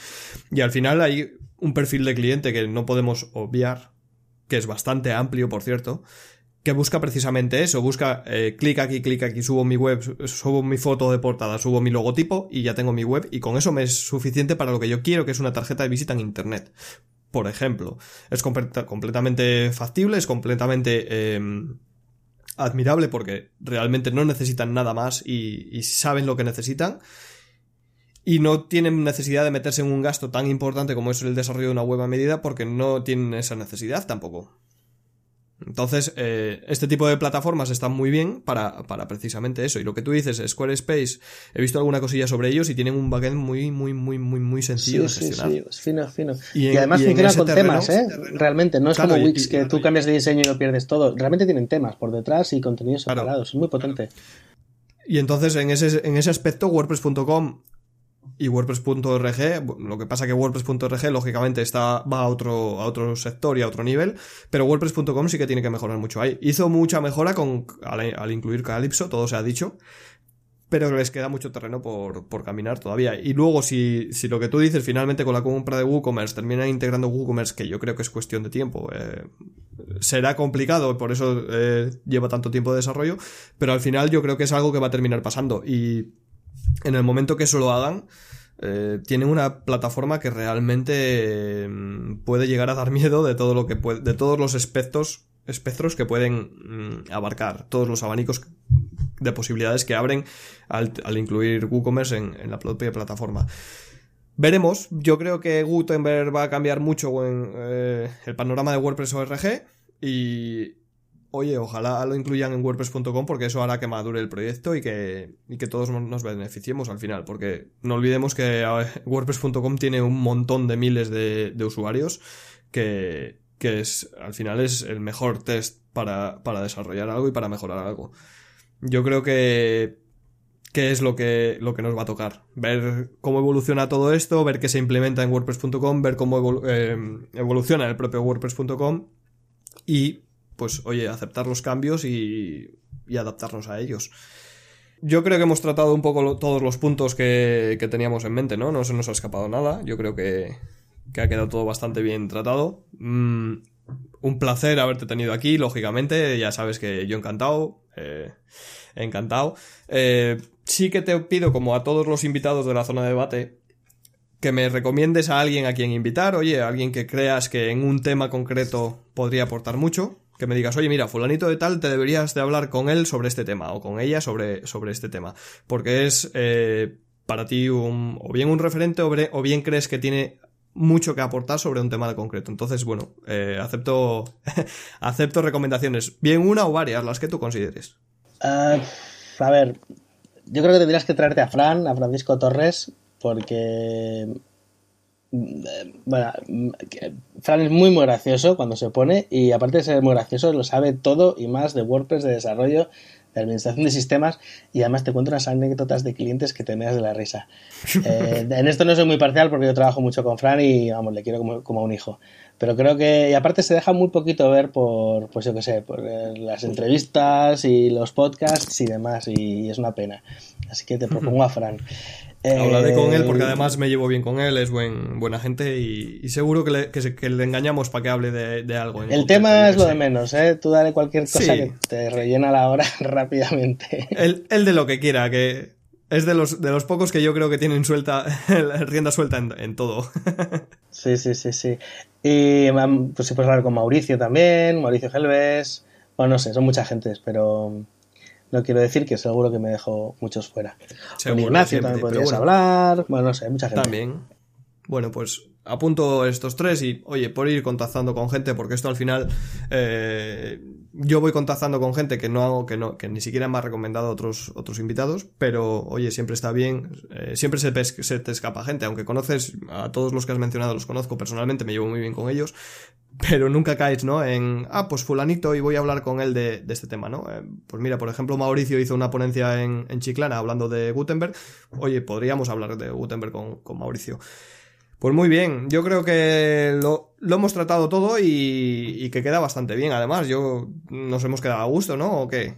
Y al final hay un perfil de cliente que no podemos obviar, que es bastante amplio, por cierto, que busca precisamente eso, busca eh, clic aquí, clic aquí, subo mi web, su- subo mi foto de portada, subo mi logotipo y ya tengo mi web y con eso me es suficiente para lo que yo quiero, que es una tarjeta de visita en internet. Por ejemplo, es completa- completamente factible, es completamente eh, admirable porque realmente no necesitan nada más y saben lo que necesitan y no tienen necesidad de meterse en un gasto tan importante como es el desarrollo de una web a medida porque no tienen esa necesidad tampoco. Entonces, eh, este tipo de plataformas están muy bien para, para precisamente eso. Y lo que tú dices, Squarespace, he visto alguna cosilla sobre ellos y tienen un backend muy, muy, muy, muy, muy sencillo de gestionar. es fino, fino. Y además y en funciona ese con terreno- temas, ¿eh? Realmente, no es Claro, como Wix y- que tú cambias de diseño y lo pierdes todo. Realmente tienen temas por detrás y contenidos Claro. separados. Es muy potente. Y entonces en ese, en ese aspecto WordPress.com y WordPress.org, lo que pasa que WordPress.org lógicamente está, va a otro, a otro sector y a otro nivel, pero WordPress.com sí que tiene que mejorar mucho ahí. Hizo mucha mejora con, al, incluir Calypso, todo se ha dicho, pero les queda mucho terreno por, por caminar todavía. Y luego, si, si lo que tú dices finalmente con la compra de WooCommerce termina integrando WooCommerce, que yo creo que es cuestión de tiempo, eh, será complicado, por eso eh, lleva tanto tiempo de desarrollo, pero al final yo creo que es algo que va a terminar pasando. Y en el momento que eso lo hagan, eh, tienen una plataforma que realmente eh, puede llegar a dar miedo de todo lo que puede, de todos los espectros, que pueden mm, abarcar, todos los abanicos de posibilidades que abren al, incluir WooCommerce en, en la propia plataforma. Veremos, yo creo que Gutenberg va a cambiar mucho en eh, el panorama de WordPress ORG y oye, ojalá lo incluyan en WordPress.com porque eso hará que madure el proyecto y que, y que todos nos beneficiemos al final, porque no olvidemos que WordPress.com tiene un montón de miles de, de usuarios que, que es, al final es el mejor test para, para desarrollar algo y para mejorar algo. Yo creo que es lo que, lo que nos va a tocar. Ver cómo evoluciona todo esto, ver qué se implementa en WordPress.com, ver cómo eh, evoluciona el propio WordPress.com y, pues, oye, aceptar los cambios y, adaptarnos a ellos. Yo creo que hemos tratado un poco todos los puntos que, que, teníamos en mente, ¿no? No se nos ha escapado nada. Yo creo que, que ha quedado todo bastante bien tratado. Mm, un placer haberte tenido aquí, lógicamente. Ya sabes que yo encantado. Eh, encantado. Eh, sí que te pido, como a todos los invitados de la zona de debate, que me recomiendes a alguien a quien invitar, oye, a alguien que creas que en un tema concreto podría aportar mucho, que me digas, oye, mira, fulanito de tal, te deberías de hablar con él sobre este tema, o con ella sobre, sobre este tema, porque es, eh, para ti un, o bien un referente o bien crees que tiene mucho que aportar sobre un tema de concreto. Entonces, bueno, eh, acepto, acepto recomendaciones, bien una o varias, las que tú consideres. Ah, a ver, yo creo que tendrías que traerte a Fran, a Francisco Torres, porque bueno, Fran es muy muy gracioso cuando se pone y aparte de ser muy gracioso lo sabe todo y más de WordPress, de desarrollo, de administración de sistemas y además te cuento unas anécdotas de clientes que te meas de la risa. Eh, en esto no soy muy parcial porque yo trabajo mucho con Fran y vamos, le quiero como, como, un hijo. Pero creo que, y aparte se deja muy poquito ver por, pues yo qué sé, por eh, las entrevistas y los podcasts y demás y es una pena. Así que te propongo a Fran. Hablaré con él porque además me llevo bien con él, es buen, buena gente y, seguro que le, que, le, engañamos para que hable de, algo. El tema es lo de menos, ¿eh? Tú dale cualquier cosa que te rellena la hora rápidamente. Él, de lo que quiera, que es de los, de los pocos que yo creo que tienen suelta, rienda suelta en, todo. sí, sí, sí, sí. Y pues si puedes hablar con Mauricio también, Mauricio Gelves. Bueno, no sé, son mucha gente, pero no quiero decir que seguro que me dejo muchos fuera. Seguro, Ignacio también podrías hablar. Bueno, no sé, mucha gente. También. Bueno, pues apunto estos tres y, oye, por ir contactando con gente, porque esto al final eh, yo voy contactando con gente que no hago, que no, que ni siquiera me ha recomendado otros, otros invitados, pero oye, siempre está bien, eh, siempre se, te escapa gente, aunque conoces a todos los que has mencionado, los conozco personalmente, me llevo muy bien con ellos, pero nunca caes, ¿no? En, ah, pues fulanito y voy a hablar con él de, este tema, ¿no? Eh, pues mira, por ejemplo, Mauricio hizo una ponencia en, en, Chiclana hablando de Gutenberg, oye, podríamos hablar de Gutenberg con, con Mauricio. Pues muy bien, yo creo que lo, hemos tratado todo y, que queda bastante bien. Además, yo nos hemos quedado a gusto, ¿no? ¿O qué?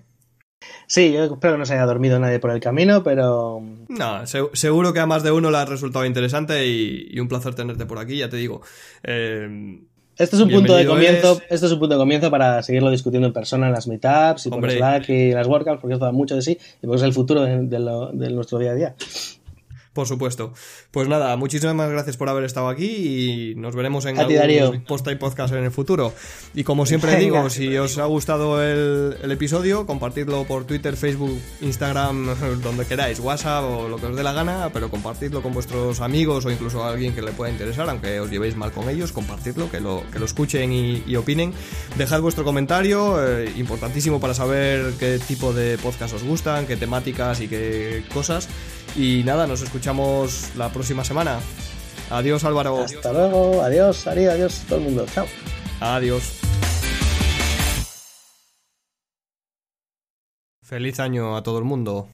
Sí, yo espero que no se haya dormido nadie por el camino, pero... No, seguro que a más de uno le ha resultado interesante y, un placer tenerte por aquí, ya te digo. Eh, este es un punto de comienzo, esto es un punto de comienzo para seguirlo discutiendo en persona en las meetups y por Slack y las workouts, porque esto da mucho de sí y porque es el futuro de, de nuestro día a día. Por supuesto. Pues nada, muchísimas gracias por haber estado aquí y nos veremos en algún y podcast en el futuro. Y como siempre digo, si os ha gustado el, episodio, compartidlo por Twitter, Facebook, Instagram, donde queráis, WhatsApp o lo que os dé la gana, pero compartidlo con vuestros amigos o incluso a alguien que le pueda interesar, aunque os llevéis mal con ellos, compartidlo, que lo, que lo escuchen y, opinen. Dejad vuestro comentario, eh, importantísimo para saber qué tipo de podcast os gustan, qué temáticas y qué cosas. Y nada, nos escuchamos la próxima semana. Adiós Álvaro. Hasta luego, adiós, Ari, adiós todo el mundo. Chao. Adiós. Feliz año a todo el mundo.